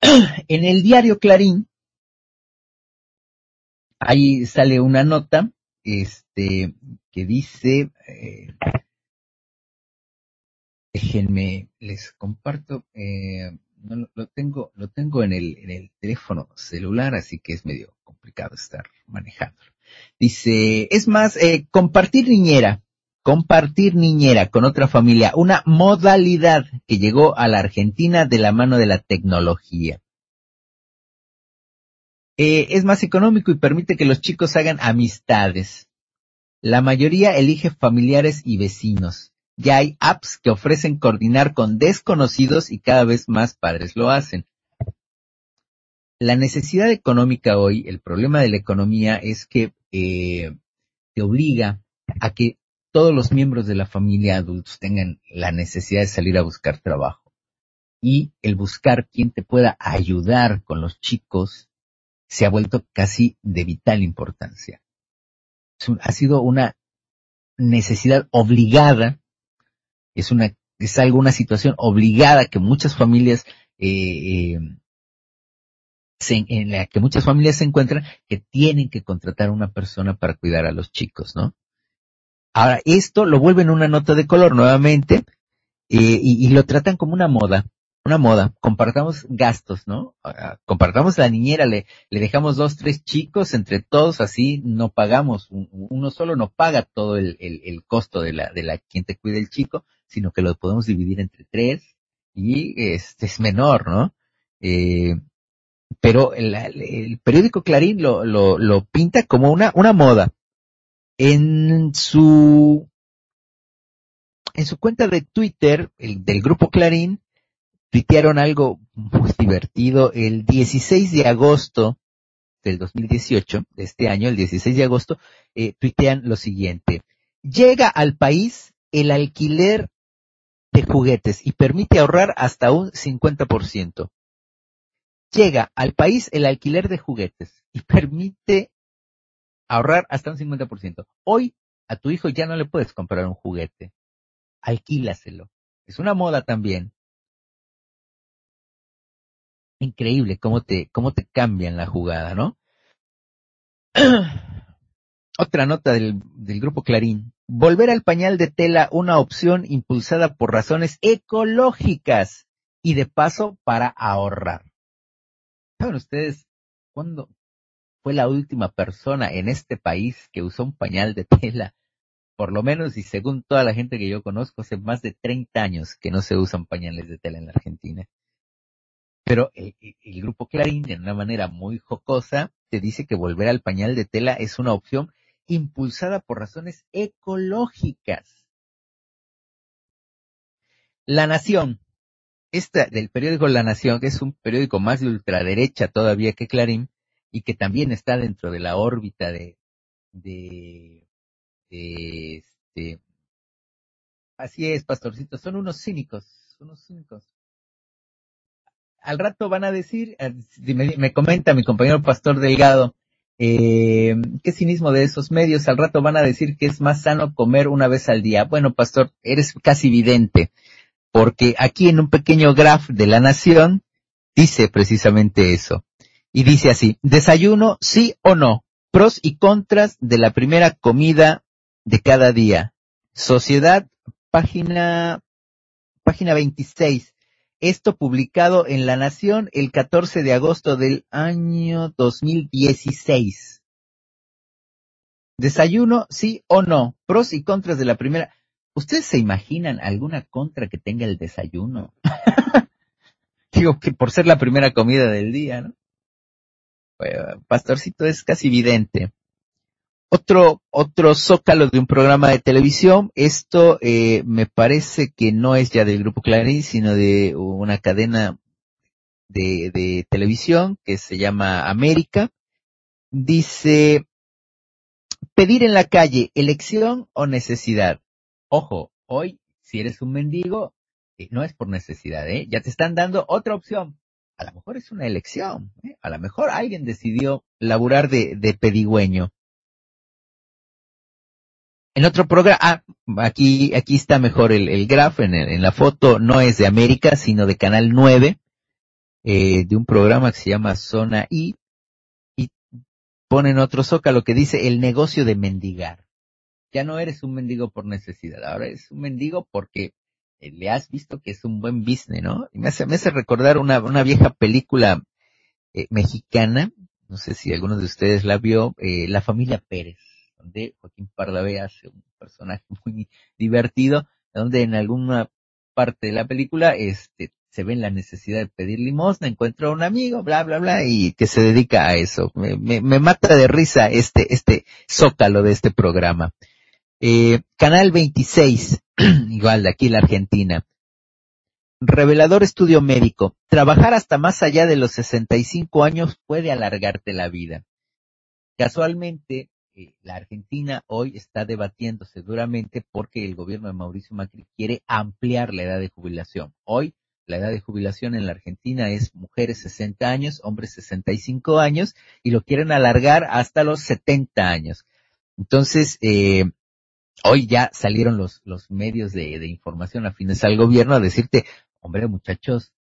en el diario Clarín, ahí sale una nota, este, que dice, eh, déjenme, les comparto, eh, no lo tengo, lo tengo en el, en el teléfono celular, así que es medio complicado estar manejándolo. Dice, es más, eh, compartir niñera, compartir niñera con otra familia, una modalidad que llegó a la Argentina de la mano de la tecnología. Eh, es más económico y permite que los chicos hagan amistades. La mayoría elige familiares y vecinos. Ya hay apps que ofrecen coordinar con desconocidos y cada vez más padres lo hacen. La necesidad económica hoy, el problema de la economía es que eh, te obliga a que todos los miembros de la familia adultos tengan la necesidad de salir a buscar trabajo. Y el buscar quien te pueda ayudar con los chicos se ha vuelto casi de vital importancia. ha sido una necesidad obligada es una, es algo, una situación obligada que muchas familias, eh, eh en la que muchas familias se encuentran que tienen que contratar a una persona para cuidar a los chicos, ¿no? Ahora, esto lo vuelven una nota de color nuevamente eh, y, lo tratan como una moda, una moda. Compartamos gastos, ¿no? Ah, compartamos la niñera, le, dejamos dos, tres chicos entre todos, así no pagamos, uno solo no paga todo el, el, el costo de la, de la quien te cuida el chico, sino que lo podemos dividir entre tres y este es menor, ¿no? Eh, pero el, periódico Clarín lo, lo, lo pinta como una, una moda. En su, en su cuenta de Twitter, el, del grupo Clarín, tuitearon algo divertido el 16 de agosto del 2018, de este año, el 16 de agosto, eh, tuitean lo siguiente. Llega al país el alquiler de juguetes y permite ahorrar hasta un 50%. Llega al país el alquiler de juguetes y permite ahorrar hasta un 50%. Hoy a tu hijo ya no le puedes comprar un juguete. alquílaselo. Es una moda también. Increíble cómo te, cómo te cambian la jugada, ¿no? Otra nota del, del grupo Clarín. Volver al pañal de tela una opción impulsada por razones ecológicas y de paso para ahorrar. ¿Saben ustedes cuándo fue la última persona en este país que usó un pañal de tela? Por lo menos, y según toda la gente que yo conozco, hace más de 30 años que no se usan pañales de tela en la Argentina. Pero el, el, grupo Clarín, de una manera muy jocosa, te dice que volver al pañal de tela es una opción impulsada por razones ecológicas. La Nación, esta del periódico La Nación, que es un periódico más de ultraderecha todavía que Clarín, y que también está dentro de la órbita de, de, de este, así es, pastorcito, son unos cínicos, unos cínicos. Al rato van a decir, me comenta mi compañero Pastor Delgado, eh, qué cinismo de esos medios, al rato van a decir que es más sano comer una vez al día. Bueno, Pastor, eres casi vidente porque aquí en un pequeño graph de la nación dice precisamente eso. Y dice así, desayuno sí o no, pros y contras de la primera comida de cada día. Sociedad, página, página 26. Esto publicado en La Nación el 14 de agosto del año 2016. Desayuno, sí o no. Pros y contras de la primera. ¿Ustedes se imaginan alguna contra que tenga el desayuno? Digo que por ser la primera comida del día, ¿no? pastorcito es casi evidente. Otro, otro zócalo de un programa de televisión. Esto eh, me parece que no es ya del Grupo Clarín, sino de una cadena de, de televisión que se llama América. Dice, pedir en la calle, elección o necesidad. Ojo, hoy, si eres un mendigo, eh, no es por necesidad, ¿eh? Ya te están dando otra opción. A lo mejor es una elección, ¿eh? A lo mejor alguien decidió laburar de, de pedigüeño. En otro programa, ah, aquí, aquí está mejor el, el en, en, la foto, no es de América, sino de Canal 9, eh, de un programa que se llama Zona I, y ponen otro zócalo que dice el negocio de mendigar. Ya no eres un mendigo por necesidad, ahora eres un mendigo porque eh, le has visto que es un buen business, ¿no? Y me hace, me hace recordar una, una vieja película eh, mexicana, no sé si alguno de ustedes la vio, eh, La familia Pérez, donde Joaquín Pardavé hace un personaje muy divertido, donde en alguna parte de la película este, se ve la necesidad de pedir limosna, encuentra a un amigo, bla, bla, bla, y que se dedica a eso. Me, me, mata de risa este, este zócalo de este programa. Eh, Canal 26, igual de aquí la Argentina. Revelador estudio médico. Trabajar hasta más allá de los 65 años puede alargarte la vida. Casualmente, la Argentina hoy está debatiéndose duramente porque el gobierno de Mauricio Macri quiere ampliar la edad de jubilación. Hoy, la edad de jubilación en la Argentina es mujeres 60 años, hombres 65 años, y lo quieren alargar hasta los 70 años. Entonces, eh, hoy ya salieron los, los medios de, de información afines al gobierno a decirte, hombre muchachos,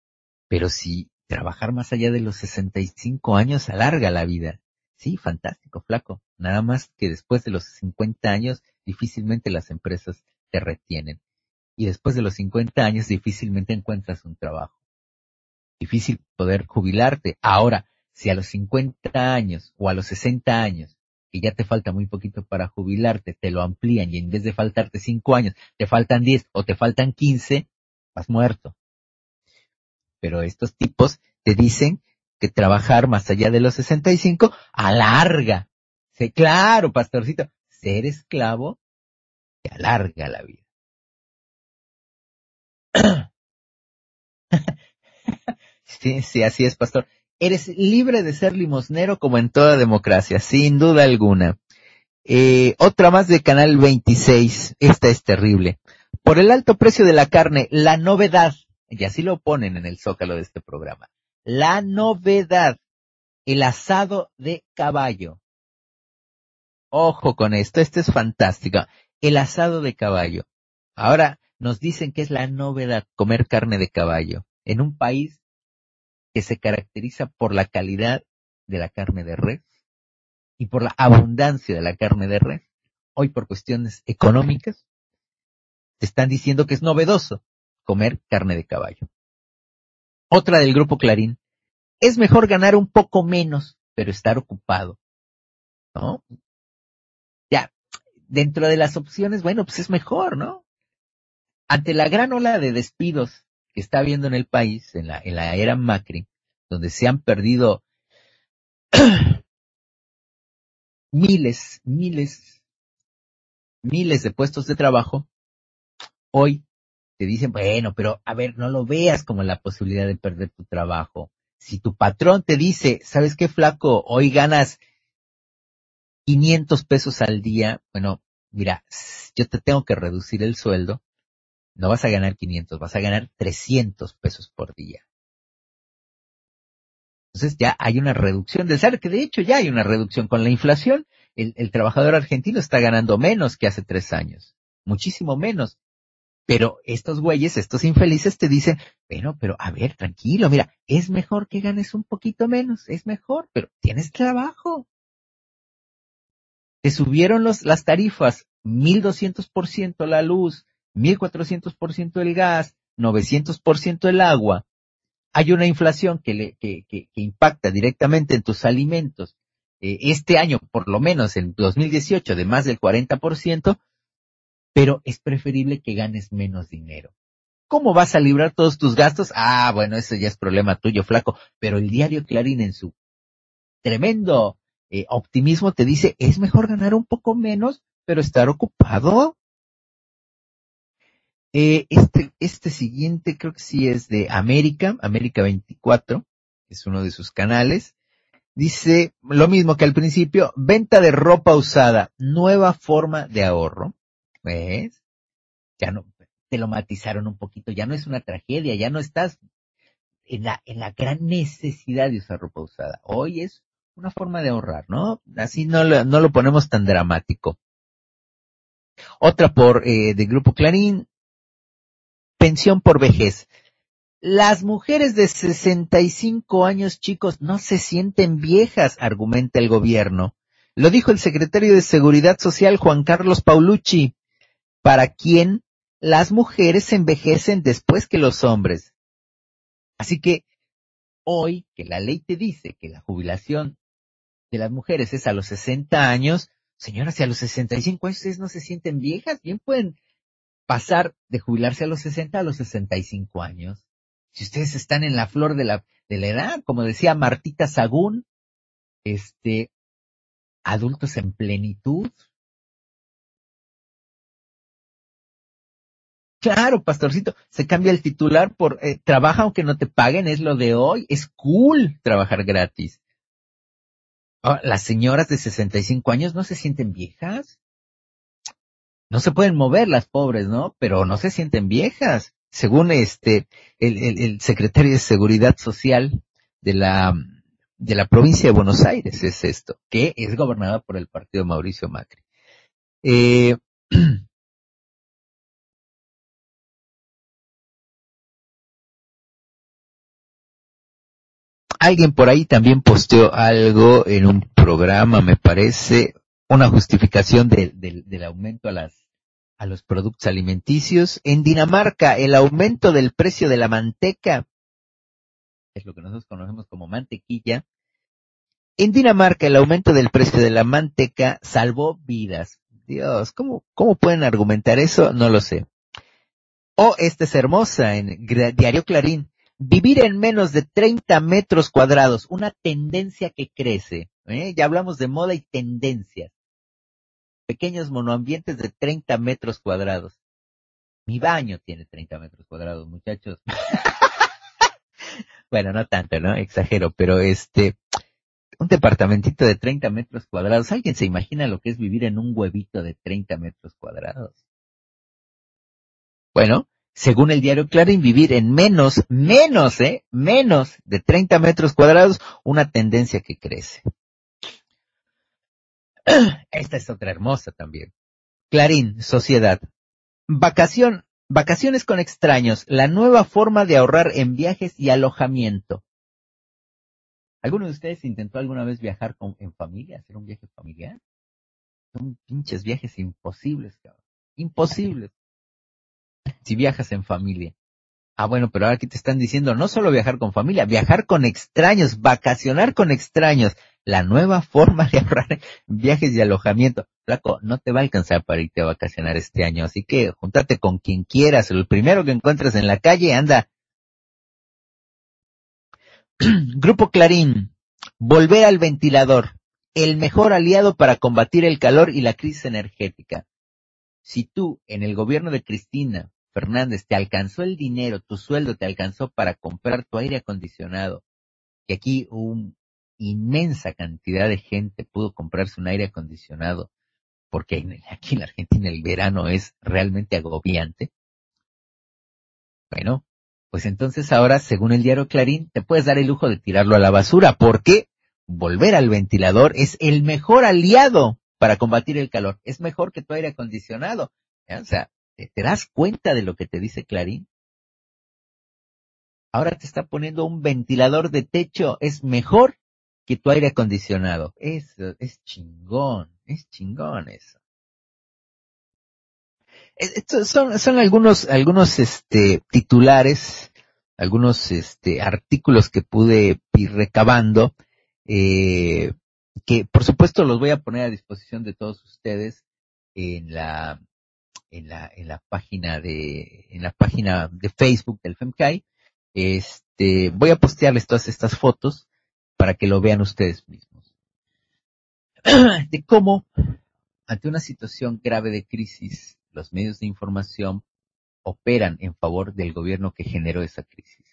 pero si trabajar más allá de los 65 años alarga la vida. Sí, fantástico, flaco. Nada más que después de los 50 años difícilmente las empresas te retienen. Y después de los 50 años difícilmente encuentras un trabajo. Difícil poder jubilarte. Ahora, si a los 50 años o a los 60 años que ya te falta muy poquito para jubilarte, te lo amplían y en vez de faltarte cinco años, te faltan diez o te faltan quince, vas muerto. Pero estos tipos te dicen que trabajar más allá de los 65 alarga. Sí, claro, pastorcito, ser esclavo te alarga la vida. sí, sí, así es, pastor. Eres libre de ser limosnero como en toda democracia, sin duda alguna. Eh, otra más de Canal 26. Esta es terrible. Por el alto precio de la carne, la novedad, y así lo ponen en el zócalo de este programa, la novedad, el asado de caballo. Ojo con esto, esto es fantástico. El asado de caballo. Ahora, nos dicen que es la novedad comer carne de caballo en un país que se caracteriza por la calidad de la carne de res y por la abundancia de la carne de res. Hoy por cuestiones económicas, te están diciendo que es novedoso comer carne de caballo. Otra del grupo Clarín, es mejor ganar un poco menos, pero estar ocupado. ¿No? Ya, dentro de las opciones, bueno, pues es mejor, ¿no? Ante la gran ola de despidos que está habiendo en el país, en la, en la era Macri, donde se han perdido miles, miles, miles de puestos de trabajo, hoy te dicen, bueno, pero a ver, no lo veas como la posibilidad de perder tu trabajo. Si tu patrón te dice, ¿sabes qué flaco? Hoy ganas 500 pesos al día, bueno, mira, yo te tengo que reducir el sueldo, no vas a ganar 500, vas a ganar 300 pesos por día. Entonces ya hay una reducción del salario, que de hecho ya hay una reducción con la inflación. El, el, trabajador argentino está ganando menos que hace tres años, muchísimo menos. Pero estos güeyes, estos infelices te dicen, bueno, pero a ver, tranquilo, mira, es mejor que ganes un poquito menos, es mejor, pero tienes trabajo. Te subieron los, las tarifas, 1200% la luz, 1400% el gas, 900% el agua. Hay una inflación que, le, que, que, que impacta directamente en tus alimentos. Eh, este año, por lo menos en 2018, de más del 40%, pero es preferible que ganes menos dinero. ¿Cómo vas a librar todos tus gastos? Ah, bueno, eso ya es problema tuyo, flaco. Pero el diario Clarín en su tremendo eh, optimismo te dice, es mejor ganar un poco menos, pero estar ocupado. Eh, este, este siguiente creo que sí es de América, América 24, es uno de sus canales. Dice lo mismo que al principio, venta de ropa usada, nueva forma de ahorro. ¿Ves? Ya no, te lo matizaron un poquito, ya no es una tragedia, ya no estás en la, en la gran necesidad de usar ropa usada. Hoy es una forma de ahorrar, ¿no? Así no lo, no lo ponemos tan dramático. Otra por, eh, de Grupo Clarín, pensión por vejez. Las mujeres de 65 años, chicos, no se sienten viejas, argumenta el gobierno. Lo dijo el secretario de Seguridad Social, Juan Carlos Paulucci para quien las mujeres envejecen después que los hombres. Así que hoy que la ley te dice que la jubilación de las mujeres es a los 60 años, señoras, si a los 65 años ustedes no se sienten viejas, bien pueden pasar de jubilarse a los 60 a los 65 años. Si ustedes están en la flor de la, de la edad, como decía Martita Sagún, este, adultos en plenitud, Claro, pastorcito, se cambia el titular por eh, trabaja aunque no te paguen, es lo de hoy, es cool trabajar gratis. Oh, las señoras de 65 años no se sienten viejas. No se pueden mover las pobres, ¿no? Pero no se sienten viejas. Según este, el, el, el secretario de Seguridad Social de la, de la provincia de Buenos Aires es esto, que es gobernada por el partido Mauricio Macri. Eh, Alguien por ahí también posteó algo en un programa, me parece, una justificación de, de, del aumento a las a los productos alimenticios. En Dinamarca, el aumento del precio de la manteca, es lo que nosotros conocemos como mantequilla. En Dinamarca, el aumento del precio de la manteca salvó vidas. Dios, ¿cómo, cómo pueden argumentar eso? No lo sé. Oh, esta es hermosa en Diario Clarín. Vivir en menos de 30 metros cuadrados, una tendencia que crece. ¿eh? Ya hablamos de moda y tendencias. Pequeños monoambientes de 30 metros cuadrados. Mi baño tiene 30 metros cuadrados, muchachos. bueno, no tanto, ¿no? Exagero, pero este, un departamentito de 30 metros cuadrados. ¿Alguien se imagina lo que es vivir en un huevito de 30 metros cuadrados? Bueno, según el diario Clarín, vivir en menos, menos, eh, menos de 30 metros cuadrados, una tendencia que crece. Esta es otra hermosa también. Clarín, sociedad. Vacación Vacaciones con extraños, la nueva forma de ahorrar en viajes y alojamiento. ¿Alguno de ustedes intentó alguna vez viajar con, en familia, hacer un viaje familiar? Son pinches viajes imposibles, cabrón. Imposibles. Si viajas en familia. Ah, bueno, pero ahora aquí te están diciendo no solo viajar con familia, viajar con extraños, vacacionar con extraños. La nueva forma de ahorrar viajes y alojamiento. Flaco, no te va a alcanzar para irte a vacacionar este año, así que júntate con quien quieras. El primero que encuentres en la calle, anda. Grupo Clarín. Volver al ventilador. El mejor aliado para combatir el calor y la crisis energética. Si tú, en el gobierno de Cristina, Fernández, te alcanzó el dinero, tu sueldo te alcanzó para comprar tu aire acondicionado, que aquí una inmensa cantidad de gente pudo comprarse un aire acondicionado, porque aquí en la Argentina el verano es realmente agobiante. Bueno, pues entonces ahora, según el diario Clarín, te puedes dar el lujo de tirarlo a la basura, porque volver al ventilador es el mejor aliado para combatir el calor. Es mejor que tu aire acondicionado. O sea, ¿Te das cuenta de lo que te dice Clarín? Ahora te está poniendo un ventilador de techo, es mejor que tu aire acondicionado. Eso es chingón, es chingón eso. Estos son, son algunos, algunos este, titulares, algunos este, artículos que pude ir recabando, eh, que por supuesto los voy a poner a disposición de todos ustedes en la, en la, en la página de, en la página de Facebook del FEMCAI. Este, voy a postearles todas estas fotos para que lo vean ustedes mismos. De cómo, ante una situación grave de crisis, los medios de información operan en favor del gobierno que generó esa crisis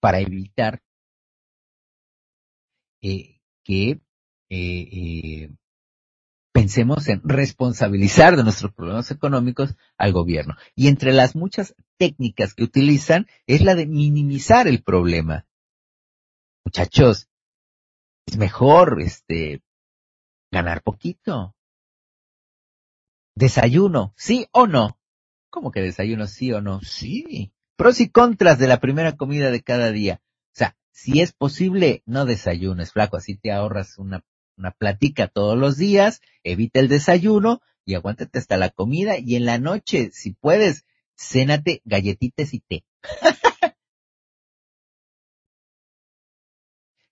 para evitar eh, que eh, eh, pensemos en responsabilizar de nuestros problemas económicos al gobierno. Y entre las muchas técnicas que utilizan es la de minimizar el problema. Muchachos, es mejor este ganar poquito. Desayuno, sí o no. ¿Cómo que desayuno sí o no? Sí. Pros y contras de la primera comida de cada día. O sea, si es posible, no desayunes, flaco, así te ahorras una una platica todos los días, evita el desayuno y aguántate hasta la comida y en la noche, si puedes, cénate galletitas y té.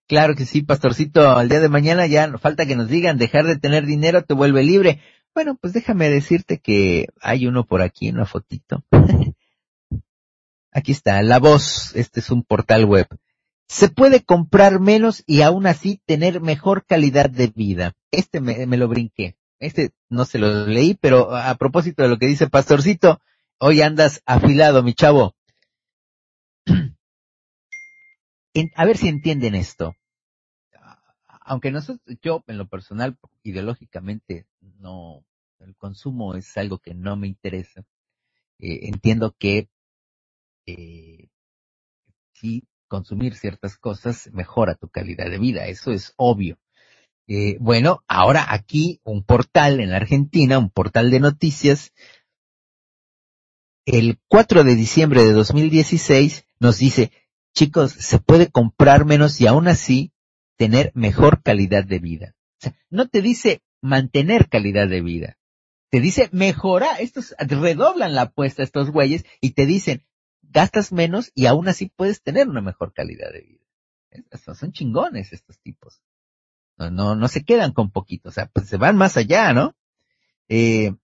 claro que sí, pastorcito, al día de mañana ya falta que nos digan, dejar de tener dinero te vuelve libre. Bueno, pues déjame decirte que hay uno por aquí, una fotito. aquí está, La Voz, este es un portal web. Se puede comprar menos y aún así tener mejor calidad de vida. Este me, lo brinqué. Este no se lo leí, pero a propósito de lo que dice Pastorcito, hoy andas afilado, mi chavo. a ver si entienden esto. Aunque nosotros, yo en lo personal, ideológicamente, no, el consumo es algo que no me interesa. Eh, entiendo que eh, sí consumir ciertas cosas mejora tu calidad de vida, eso es obvio. Eh, bueno, ahora aquí un portal en la Argentina, un portal de noticias, el 4 de diciembre de 2016 nos dice, chicos, se puede comprar menos y aún así tener mejor calidad de vida. O sea, no te dice mantener calidad de vida, te dice mejorar, estos redoblan la apuesta estos güeyes y te dicen, gastas menos y aún así puedes tener una mejor calidad de vida. Son chingones estos tipos. No, no, no se quedan con poquito, o sea, pues se van más allá, ¿no? Eh,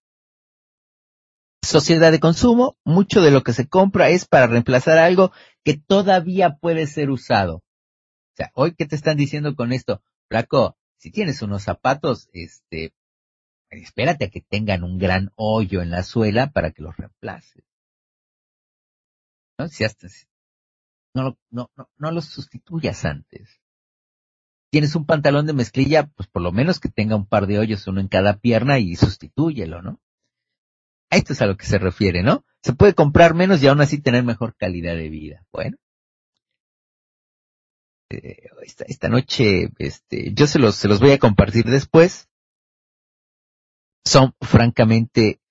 sociedad de consumo, mucho de lo que se compra es para reemplazar algo que todavía puede ser usado. O sea, hoy, ¿qué te están diciendo con esto? Flaco, si tienes unos zapatos, este, espérate a que tengan un gran hoyo en la suela para que los reemplaces. ¿No? Si no, no, no, no los sustituyas antes. Tienes un pantalón de mezclilla, pues por lo menos que tenga un par de hoyos, uno en cada pierna y sustitúyelo, ¿no? A esto es a lo que se refiere, ¿no? Se puede comprar menos y aún así tener mejor calidad de vida. Bueno. Eh, esta, esta, noche, este, yo se los, se los voy a compartir después. Son francamente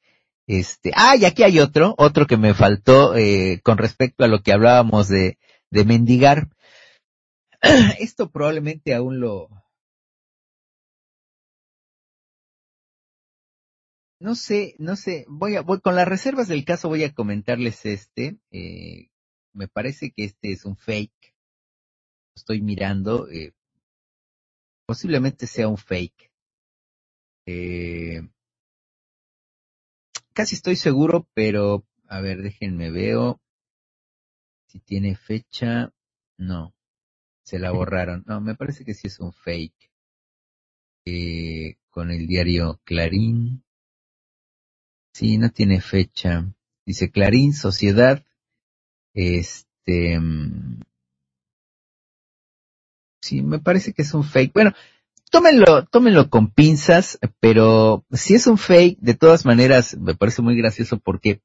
Este, ah, y aquí hay otro, otro que me faltó eh, con respecto a lo que hablábamos de, de mendigar. Esto probablemente aún lo, no sé, no sé, voy a, voy con las reservas del caso voy a comentarles este, eh, me parece que este es un fake, estoy mirando, eh, posiblemente sea un fake. Eh, casi estoy seguro, pero a ver, déjenme veo si tiene fecha. No, se la borraron. No, me parece que sí es un fake. Eh, con el diario Clarín. Sí, no tiene fecha. Dice Clarín, Sociedad. Este. Mm, sí, me parece que es un fake. Bueno, tómenlo, tómenlo con pinzas, pero si es un fake, de todas maneras, me parece muy gracioso porque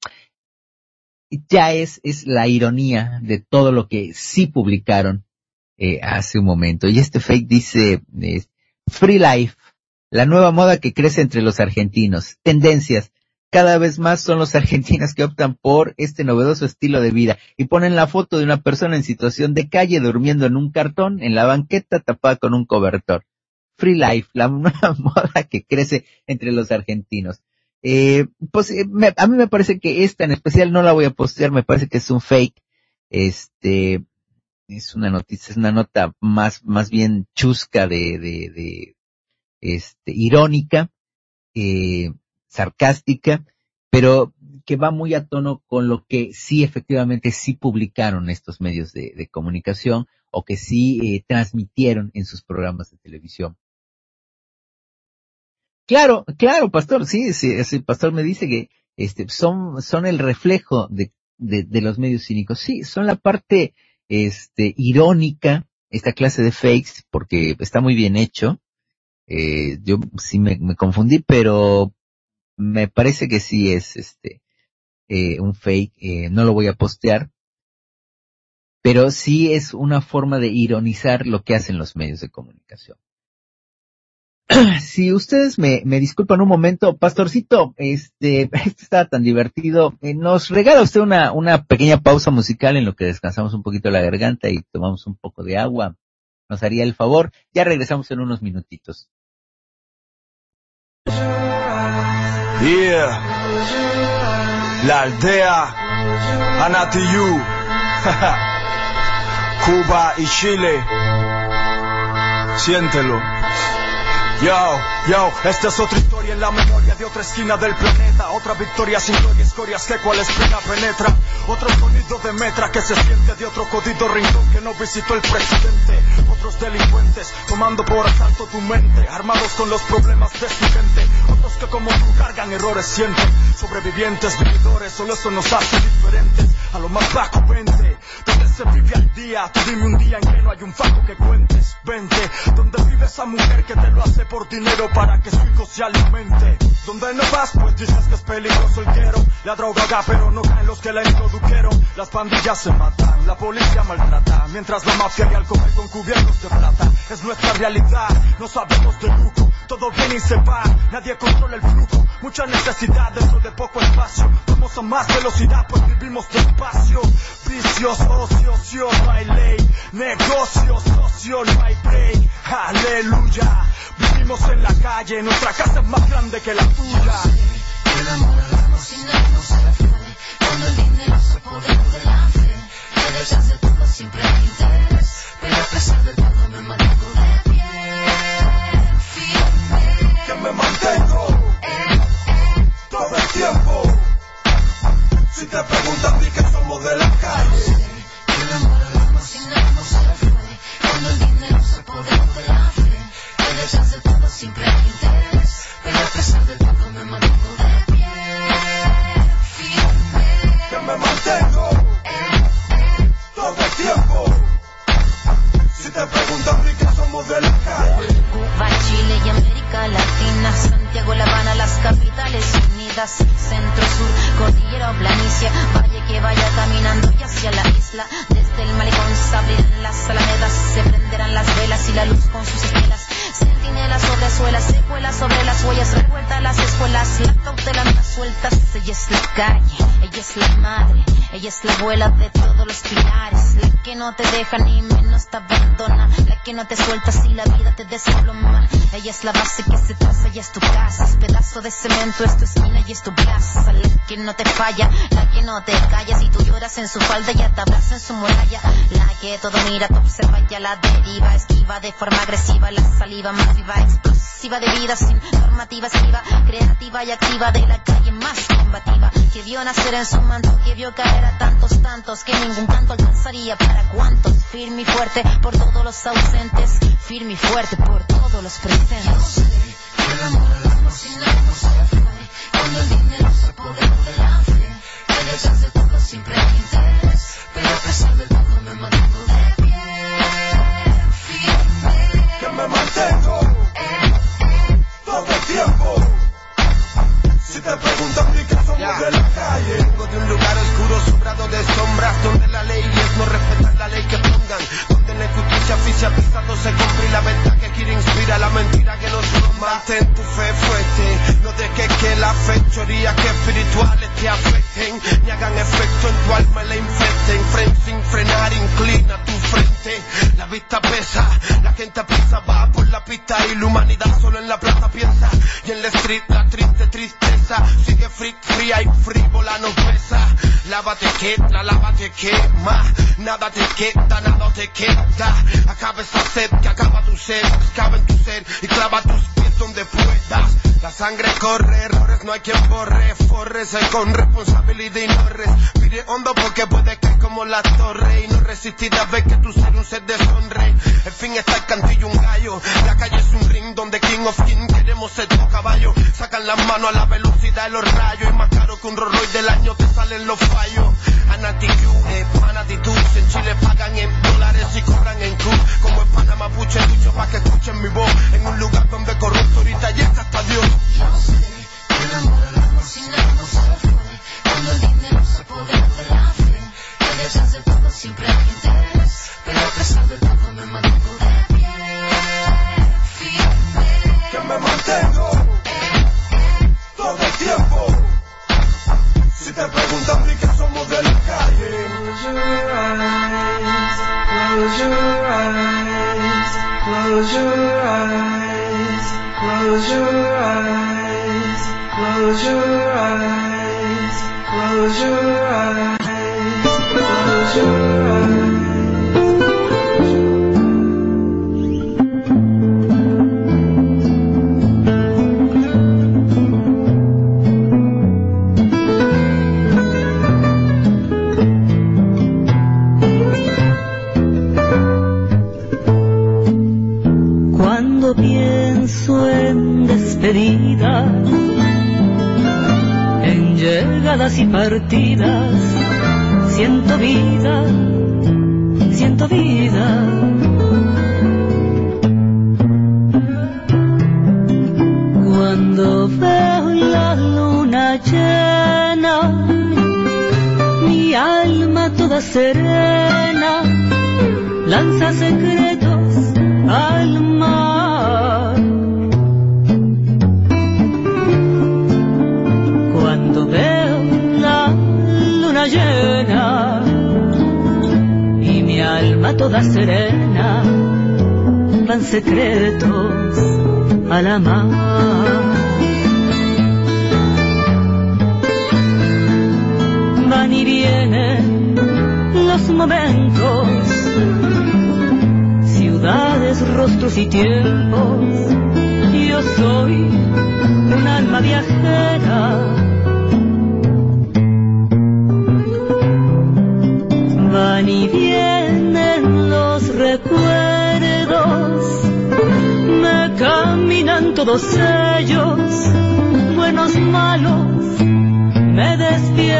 ya es, es la ironía de todo lo que sí publicaron eh, hace un momento. Y este fake dice, Free Life, la nueva moda que crece entre los argentinos, tendencias, cada vez más son los argentinos que optan por este novedoso estilo de vida y ponen la foto de una persona en situación de calle durmiendo en un cartón en la banqueta tapada con un cobertor. Free Life, la moda que crece entre los argentinos. Eh, pues eh, a mí me parece que esta en especial no la voy a postear, me parece que es un fake. Este, es una noticia, es una nota más, más bien chusca de, de, de este, irónica, eh, sarcástica, pero que va muy a tono con lo que sí efectivamente sí publicaron estos medios de, de comunicación o que sí eh, transmitieron en sus programas de televisión. Claro, claro, pastor, sí, sí, ese pastor me dice que este, son, son el reflejo de, de, los medios cínicos. Sí, son la parte, este, irónica, esta clase de fakes, porque está muy bien hecho. Eh, yo sí me, me, confundí, pero me parece que sí es, este, eh, un fake, eh, no lo voy a postear, pero sí es una forma de ironizar lo que hacen los medios de comunicación. si ustedes me, me disculpan un momento, pastorcito, este, está tan divertido. Eh, nos regala usted una, una pequeña pausa musical en lo que descansamos un poquito la garganta y tomamos un poco de agua. Nos haría el favor. Ya regresamos en unos minutitos. Yeah. La aldea Anatiyu. Cuba y Chile. Siéntelo. Yo, yo, esta es otra historia en la memoria de otra esquina del planeta. Otra victoria sin gloria, escorias que cual espina penetra. Otro sonido de metra que se siente de otro codido rincón que no visitó el presidente. Otros delincuentes tomando por asalto tu mente, armados con los problemas de su gente. Otros que como tú cargan errores sienten. Sobrevivientes, vividores, solo eso nos hace diferentes. A lo más bajo, vente. Se vive al día, tú dime un día en que no hay un faco que cuentes. Vente, donde vive esa mujer que te lo hace por dinero para que su hijo se alimente. Donde no vas, pues dices que es peligroso el quiero. La droga haga, pero no caen los que la introdujeron. Las pandillas se matan, la policía maltrata. Mientras la mafia y alcohol con cubiertos de plata. Es nuestra realidad, no sabemos de lujo. Todo viene y se va, nadie controla el flujo. Mucha necesidad dentro de poco espacio. Vamos a más velocidad, pues vivimos despacio. Vicios, ocio, ocio, no hay ley. Negocios, socio, no hay break. Aleluya. Vivimos en la calle, nuestra casa es más grande que la tuya. El amor al alma sin no se refiere. Cuando el dinero se apodera de la fe. Que de todo siempre hay interés. Pero a pesar de todo me mantengo de me mantengo todo el tiempo. Si te preguntan, di que somos de la calle. Santiago, La Habana, las capitales unidas, centro, sur, cordillera o planicie, valle que vaya caminando y hacia la isla, desde el malecón se abrirán las alamedas, se prenderán las velas y la luz con sus estelas, centinelas sobre suelas, secuelas sobre las huellas, revueltas las escuelas, la cautela anda suelta, se Ella es la calle, ella es la madre, ella es la abuela de todos los pilares, la que no te deja ni menos te abandona, la que no te suelta si la vida te desploma. Ella es la base que se traza, ella es tu casa, es pedazo de cemento, es tu y es tu plaza, la que no te falla, la que no te calla, si tú lloras en su falda, ya te abraza en su muralla, la que todo mira, te observa ya la deriva, esquiva de forma agresiva, la saliva más viva, explosiva de vida sin normativa esquiva, creativa y activa de la calle más combativa, que vio nacer en su manto, que vio caer a tantos, tantos, que ningún canto alcanzaría. Para cuantos, firme y fuerte por todos los ausentes, firme y fuerte por todos los presentes. El amor al alma sin no se fue, cuando el dinero se apoderó de la fe, que detrás de todo siempre hay interés, pero a pesar de todo me mantengo de oficia pisado se Y la verdad que quiere inspira la mentira que nos tumba Mantén. Tu fe fuerte No dejes que la fechoría que espirituales te afecten Ni hagan efecto en tu alma y la infecten. Frente sin frenar, inclina tu frente. La vista pesa, la gente pisa Va por la pista y la humanidad solo en la plaza piensa. Y en la street la triste tristeza Sigue freak, fría y frívola no pesa. Lávate que la lava te quema. Nada te queda, nada te queda. Acaba esa sed que acaba tu sed. Acaba en tu ser y clava tus pies donde puedas. La sangre corre, errores no hay quien borre. Forrese con responsabilidad y no hondo Porque puede caer como la torre Y no resistir a ver que tu ser un ser de sonre En fin está el cantillo un gallo. La calle es un ring donde King of King queremos ser tu caballo. Sacan las manos a la velocidad de los rayos. Y más caro que un Rolls del año te salen los fallos. Anatitude, manatitud. En Chile pagan en dólares y cobran en cruz. Como en Panamá puche lucho pa' que escuchen mi voz. En un lugar donde corrupto ahorita llega hasta Dios cuando el dinero se apoderó de la fe, que detrás de todo siempre hay interés, pero a pesar de todo me mantengo de pie. Que me mantengo todo el tiempo. Si te preguntan mi que somos de la calle. Close your eyes, close your eyes, close your eyes, close your eyes, close your Cuando pienso en despedidas, en llegadas y partidas, siento vida, siento vida. Cuando veo la luna llena, mi alma toda serena lanza secretos al mar. Alma toda serena, van secretos a la mar. Van y vienen los momentos ciudades, rostros y tiempos. Yo soy un alma viajera. Van y vienen los recuerdos, me caminan todos ellos, buenos, malos, me despierto.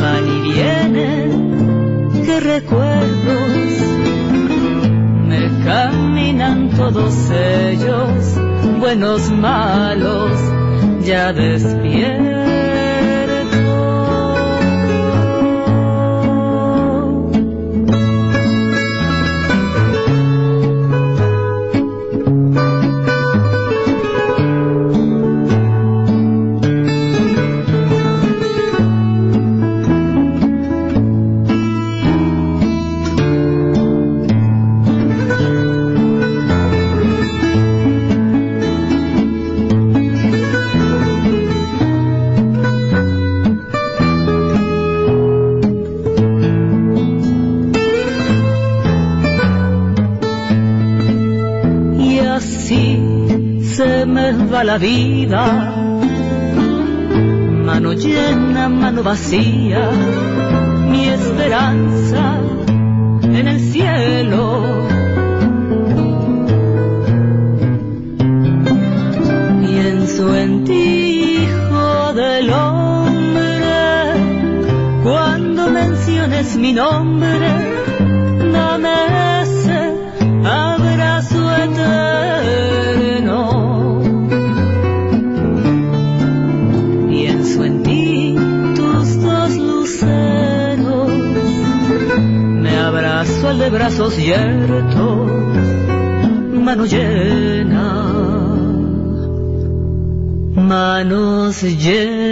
Van y vienen, qué recuerdos, me caminan todos ellos, buenos, malos, ya despierto. vida. Mano llena, mano vacía, mi esperanza en el cielo. Pienso en ti, hijo del hombre, cuando menciones mi nombre, dame brazos ciertos, mano llena, manos llenas.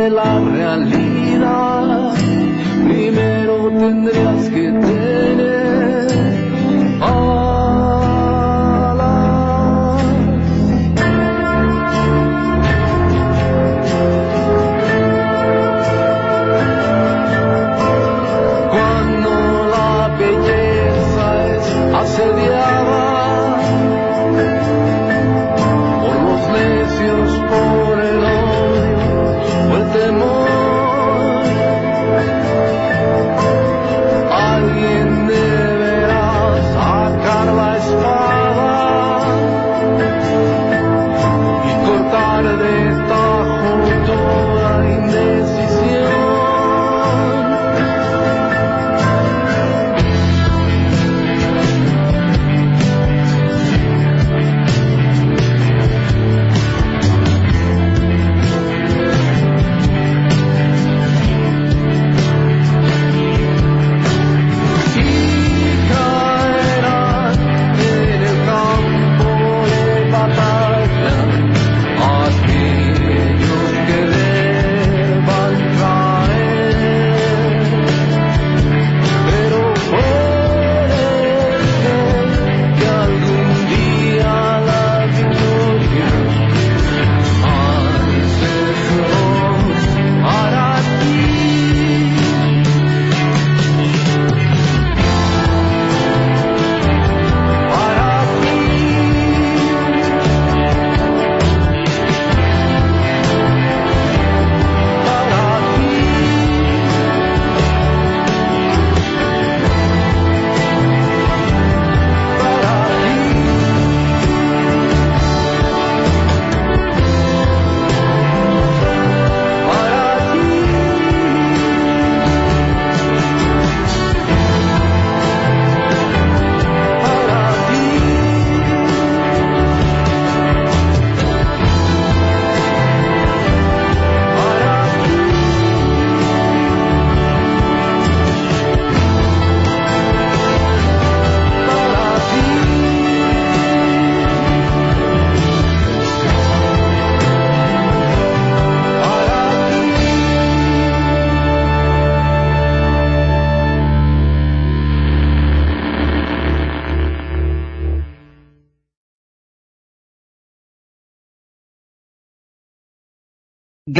De la realidad,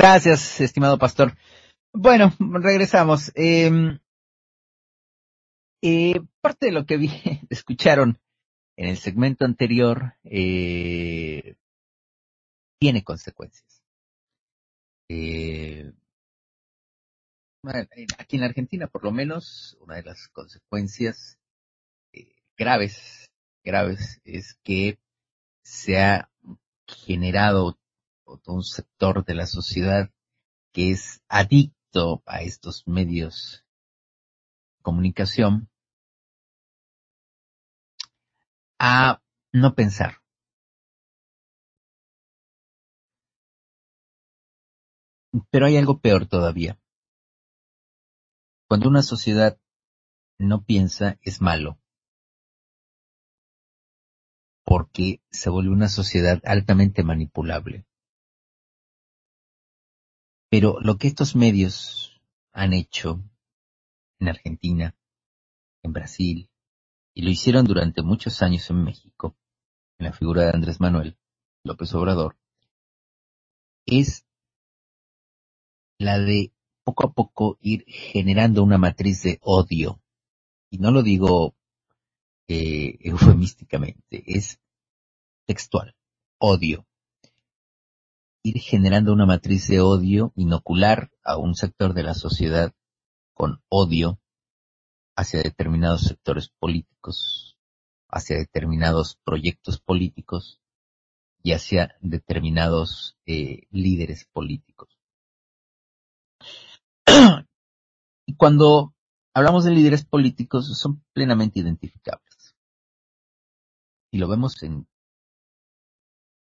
Gracias, estimado pastor. Bueno, regresamos. Eh, eh, parte de lo que vi, escucharon en el segmento anterior eh, tiene consecuencias. Eh, aquí en Argentina, por lo menos, una de las consecuencias eh, graves, graves, es que se ha generado un sector de la sociedad que es adicto a estos medios de comunicación a no pensar. Pero hay algo peor todavía. Cuando una sociedad no piensa es malo, porque se vuelve una sociedad altamente manipulable. Pero lo que estos medios han hecho en Argentina, en Brasil, y lo hicieron durante muchos años en México, en la figura de Andrés Manuel López Obrador, es la de poco a poco ir generando una matriz de odio. Y no lo digo eh, eufemísticamente, es textual, odio ir generando una matriz de odio, inocular a un sector de la sociedad con odio hacia determinados sectores políticos, hacia determinados proyectos políticos y hacia determinados eh, líderes políticos. y cuando hablamos de líderes políticos son plenamente identificables. Y lo vemos en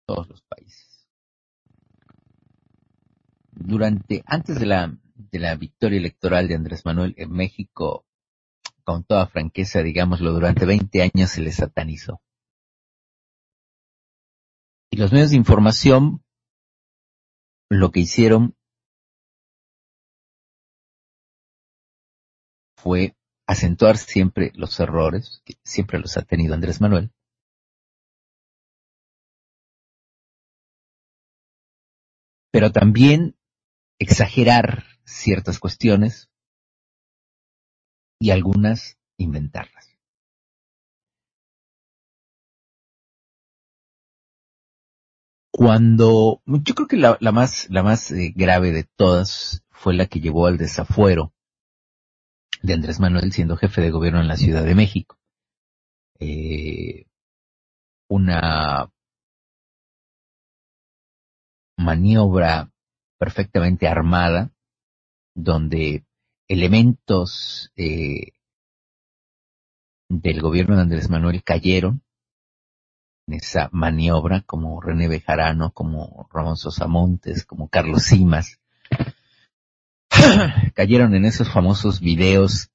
todos los países durante, antes de la, de la victoria electoral de Andrés Manuel en México, con toda franqueza, digámoslo, durante 20 años se le satanizó. Y los medios de información lo que hicieron fue acentuar siempre los errores, que siempre los ha tenido Andrés Manuel, pero también exagerar ciertas cuestiones y algunas inventarlas. Cuando, yo creo que la, más, la más eh, grave de todas fue la que llevó al desafuero de Andrés Manuel siendo jefe de gobierno en la Ciudad de México. Eh, una maniobra perfectamente armada donde elementos eh, del gobierno de Andrés Manuel cayeron en esa maniobra, como René Bejarano, como Ramón Sosa Montes, como Carlos Simas, cayeron en esos famosos videos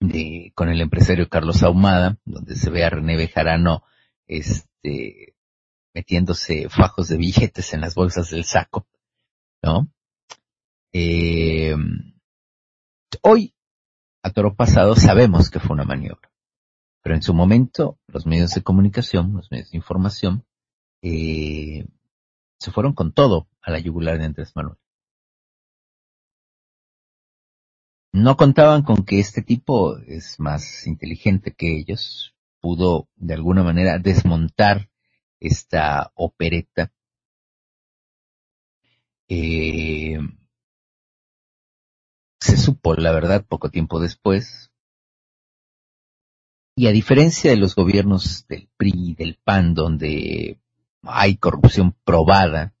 de, con el empresario Carlos Ahumada, donde se ve a René Bejarano, este, metiéndose fajos de billetes en las bolsas del saco, ¿no? Eh, hoy, a toro pasado, sabemos que fue una maniobra. Pero en su momento, los medios de comunicación, los medios de información, eh, se fueron con todo a la yugular de Andrés Manuel. No contaban con que este tipo es más inteligente que ellos, pudo de alguna manera desmontar esta opereta. Eh, se supo, la verdad, poco tiempo después, y a diferencia de los gobiernos del PRI y del PAN, donde hay corrupción probada,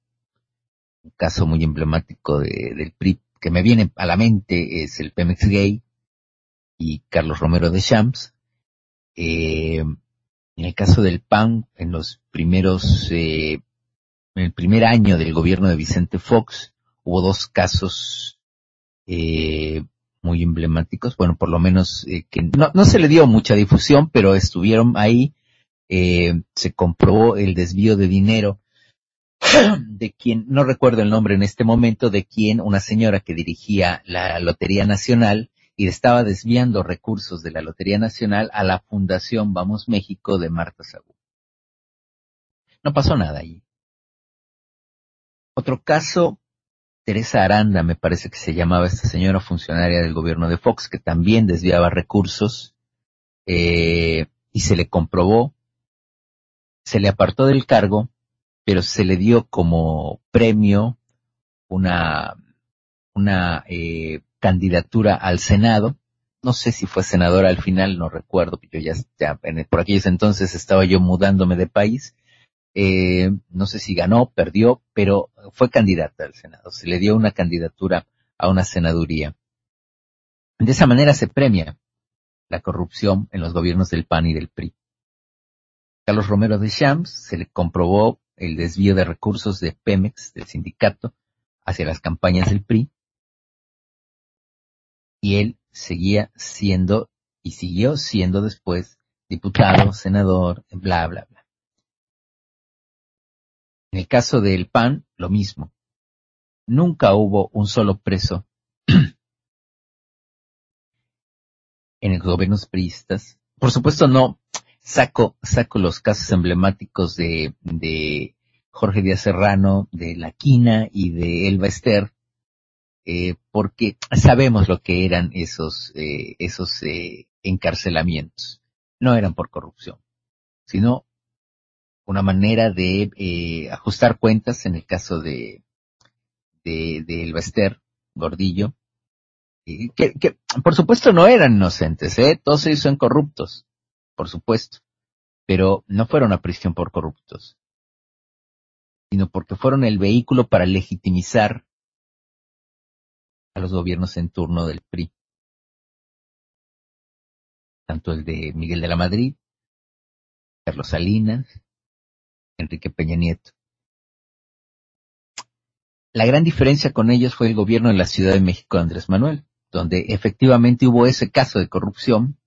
un caso muy emblemático del PRI que me viene a la mente es el Pemex Gay y Carlos Romero de Champs. Eh, en el caso del PAN, en los primeros, eh, en el primer año del gobierno de Vicente Fox, hubo dos casos eh, muy emblemáticos, bueno, por lo menos eh, que no, no, se le dio mucha difusión, pero estuvieron ahí, eh, se comprobó el desvío de dinero de quien, no recuerdo el nombre en este momento, de quien una señora que dirigía la Lotería Nacional y estaba desviando recursos de la Lotería Nacional a la Fundación Vamos México de Marta Sagú. No pasó nada allí. Otro caso Teresa Aranda, me parece que se llamaba esta señora funcionaria del gobierno de Fox, que también desviaba recursos, eh, y se le comprobó, se le apartó del cargo, pero se le dio como premio una, una eh, candidatura al Senado. No sé si fue senadora al final, no recuerdo, yo ya, por aquellos entonces estaba yo mudándome de país, eh, no sé si ganó, perdió, pero fue candidata al Senado. Se le dio una candidatura a una senaduría. De esa manera se premia la corrupción en los gobiernos del PAN y del PRI. Carlos Romero de Champs se le comprobó el desvío de recursos de Pemex, del sindicato, hacia las campañas del PRI. Y él seguía siendo y siguió siendo después diputado, senador, bla, bla, bla. En el caso del PAN, lo mismo. Nunca hubo un solo preso en los gobiernos priistas. Por supuesto no saco, saco los casos emblemáticos de, de Jorge Díaz Serrano, de La Quina y de Elba Ester, eh, porque sabemos lo que eran esos, eh, esos eh, encarcelamientos. No eran por corrupción, sino una manera de ajustar cuentas en el caso de de, de El Gordillo, que, que, por supuesto no eran inocentes, ¿eh? todos ellos son corruptos, por supuesto, pero no fueron a prisión por corruptos, sino porque fueron el vehículo para legitimizar a los gobiernos en turno del PRI, tanto el de Miguel de la Madrid, Carlos Salinas, Enrique Peña Nieto. La gran diferencia con ellos fue el gobierno de la Ciudad de México de Andrés Manuel, donde efectivamente hubo ese caso de corrupción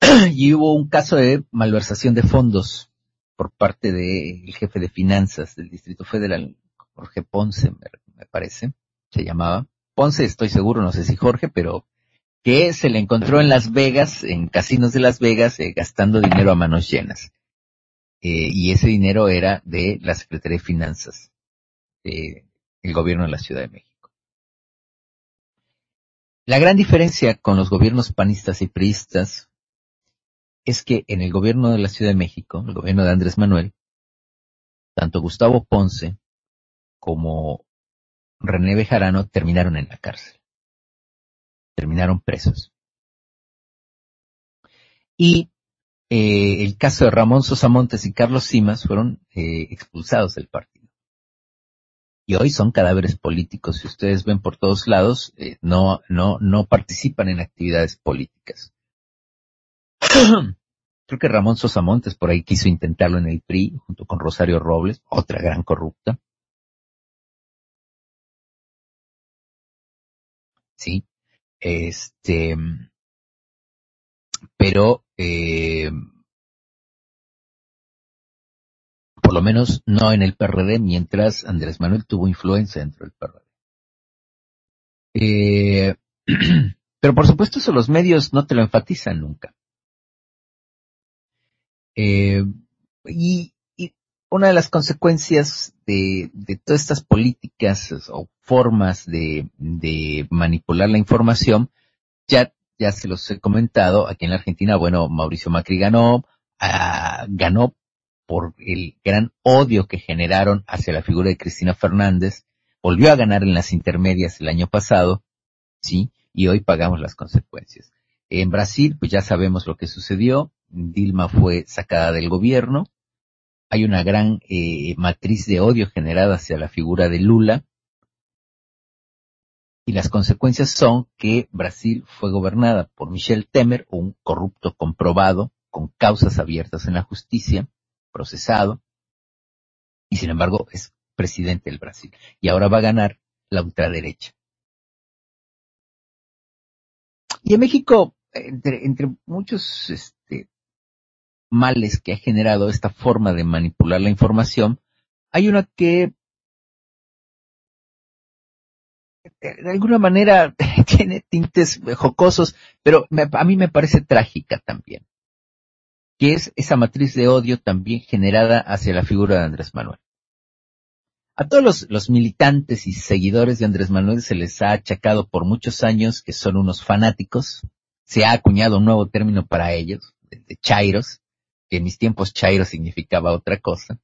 y hubo un caso de malversación de fondos por parte del jefe de finanzas del Distrito Federal, Jorge Ponce, me, parece, se llamaba. Ponce, estoy seguro, no sé si Jorge, pero que se le encontró en Las Vegas, en casinos de Las Vegas, eh, gastando dinero a manos llenas. Eh, y ese dinero era de la Secretaría de Finanzas, del gobierno de la Ciudad de México. La gran diferencia con los gobiernos panistas y priistas es que en el gobierno de la Ciudad de México, el gobierno de Andrés Manuel, tanto Gustavo Ponce como René Bejarano terminaron en la cárcel. Terminaron presos. Y eh, el caso de Ramón Sosamontes y Carlos Simas fueron eh, expulsados del partido. Y hoy son cadáveres políticos. Si ustedes ven por todos lados, eh, no, no, no participan en actividades políticas. Creo que Ramón Sosamontes por ahí quiso intentarlo en el PRI, junto con Rosario Robles, otra gran corrupta. Sí. Este, pero, eh, por lo menos no en el PRD, mientras Andrés Manuel tuvo influencia dentro del PRD. Eh, pero por supuesto eso los medios no te lo enfatizan nunca. Eh, y, una de las consecuencias de, todas estas políticas o formas de, manipular la información, ya, se los he comentado, aquí en la Argentina, bueno, Mauricio Macri ganó, ah, ganó por el gran odio que generaron hacia la figura de Cristina Fernández, volvió a ganar en las intermedias el año pasado, sí, y hoy pagamos las consecuencias. En Brasil, pues ya sabemos lo que sucedió, Dilma fue sacada del gobierno, hay una gran eh, matriz de odio generada hacia la figura de Lula, y las consecuencias son que Brasil fue gobernada por Michel Temer, un corrupto comprobado, con causas abiertas en la justicia, procesado, y sin embargo es presidente del Brasil. Y ahora va a ganar la ultraderecha. Y en México, entre, entre muchos este, males que ha generado esta forma de manipular la información, hay una que de alguna manera tiene tintes jocosos, pero a mí me parece trágica también, que es esa matriz de odio también generada hacia la figura de Andrés Manuel. A todos los, militantes y seguidores de Andrés Manuel se les ha achacado por muchos años que son unos fanáticos. Se ha acuñado un nuevo término para ellos, de chairos, que en mis tiempos Chairo significaba otra cosa.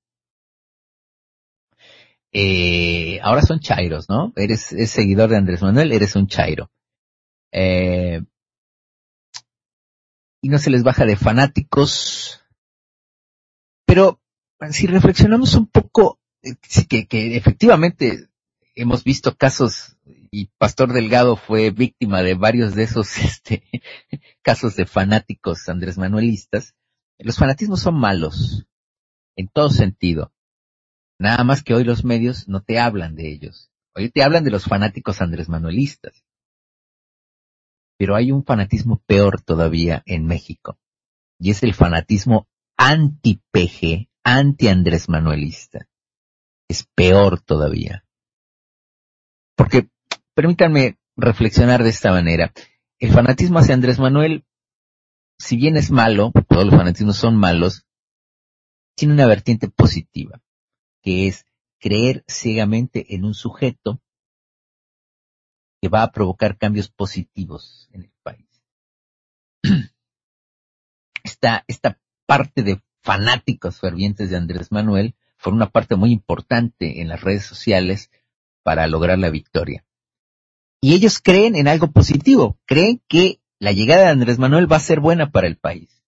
Eh, ahora son Chairos, ¿no? Eres, seguidor de Andrés Manuel, eres un Chairo. Eh, y no se les baja de fanáticos. Pero si reflexionamos un poco, eh, que, que efectivamente hemos visto casos y Pastor Delgado fue víctima de varios de esos este, casos de fanáticos Andrés Manuelistas, los fanatismos son malos, en todo sentido. Nada más que hoy los medios no te hablan de ellos. Hoy te hablan de los fanáticos Andrés Manuelistas. Pero hay un fanatismo peor todavía en México. Y es el fanatismo anti-PG, anti-Andrés Manuelista. Es peor todavía. Porque, permítanme reflexionar de esta manera. El fanatismo hacia Andrés Manuel si bien es malo, todos los fanatismos son malos, tiene una vertiente positiva, que es creer ciegamente en un sujeto que va a provocar cambios positivos en el país. Esta, esta parte de fanáticos fervientes de Andrés Manuel fue una parte muy importante en las redes sociales para lograr la victoria. Y ellos creen en algo positivo, creen que la llegada de Andrés Manuel va a ser buena para el país.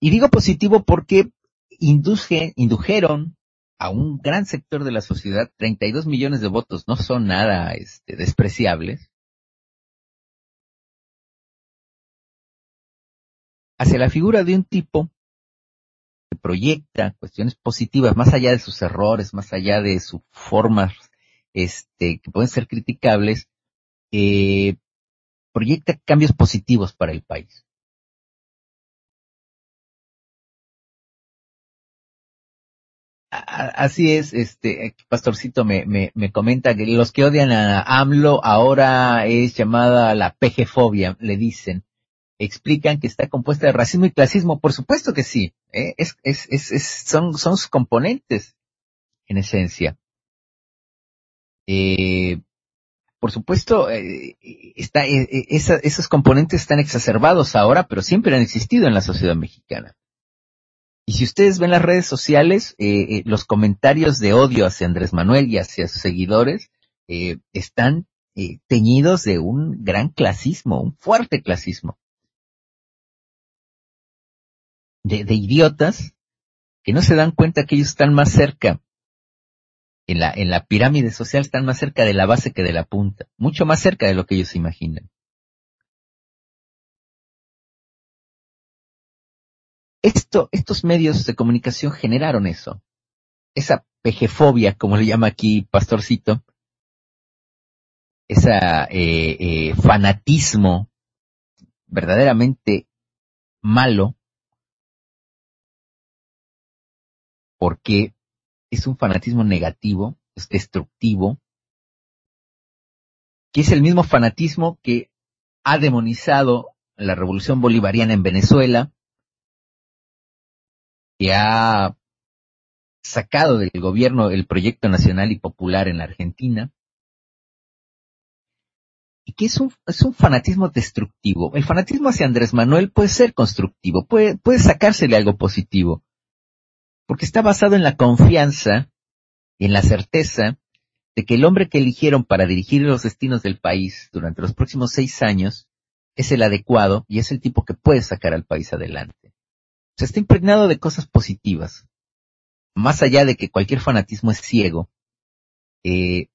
Y digo positivo porque indujeron a un gran sector de la sociedad, 32 millones de votos no son nada este, despreciables, hacia la figura de un tipo que proyecta cuestiones positivas, más allá de sus errores, más allá de sus formas este, que pueden ser criticables, eh, proyecta cambios positivos para el país. así es, este, Pastorcito me, me, me comenta que los que odian a AMLO ahora es llamada la PG-fobia, le dicen. Explican que está compuesta de racismo y clasismo. Por supuesto que sí. ¿eh? Es, es, es, es, son, son sus componentes, en esencia. Eh, por supuesto, eh, está, eh, eh, esa, esos componentes están exacerbados ahora, pero siempre han existido en la sociedad mexicana. Y si ustedes ven las redes sociales, los comentarios de odio hacia Andrés Manuel y hacia sus seguidores están teñidos de un gran clasismo, un fuerte clasismo. De, de idiotas que no se dan cuenta que ellos están más cerca, en la, en la pirámide social están más cerca de la base que de la punta, mucho más cerca de lo que ellos imaginan. Esto, estos medios de comunicación generaron eso. Esa pejefobia, como le llama aquí Pastorcito. Esa eh, eh, fanatismo verdaderamente malo. Porque es un fanatismo negativo, es destructivo, que es el mismo fanatismo que ha demonizado la revolución bolivariana en Venezuela, que ha sacado del gobierno el proyecto nacional y popular en la Argentina, y que es un, es un fanatismo destructivo. El fanatismo hacia Andrés Manuel puede ser constructivo, puede, puede sacársele algo positivo, porque está basado en la confianza y en la certeza de que el hombre que eligieron para dirigir los destinos del país durante los próximos seis años es el adecuado y es el tipo que puede sacar al país adelante se está impregnado de cosas positivas. Más allá de que cualquier fanatismo es ciego, eh,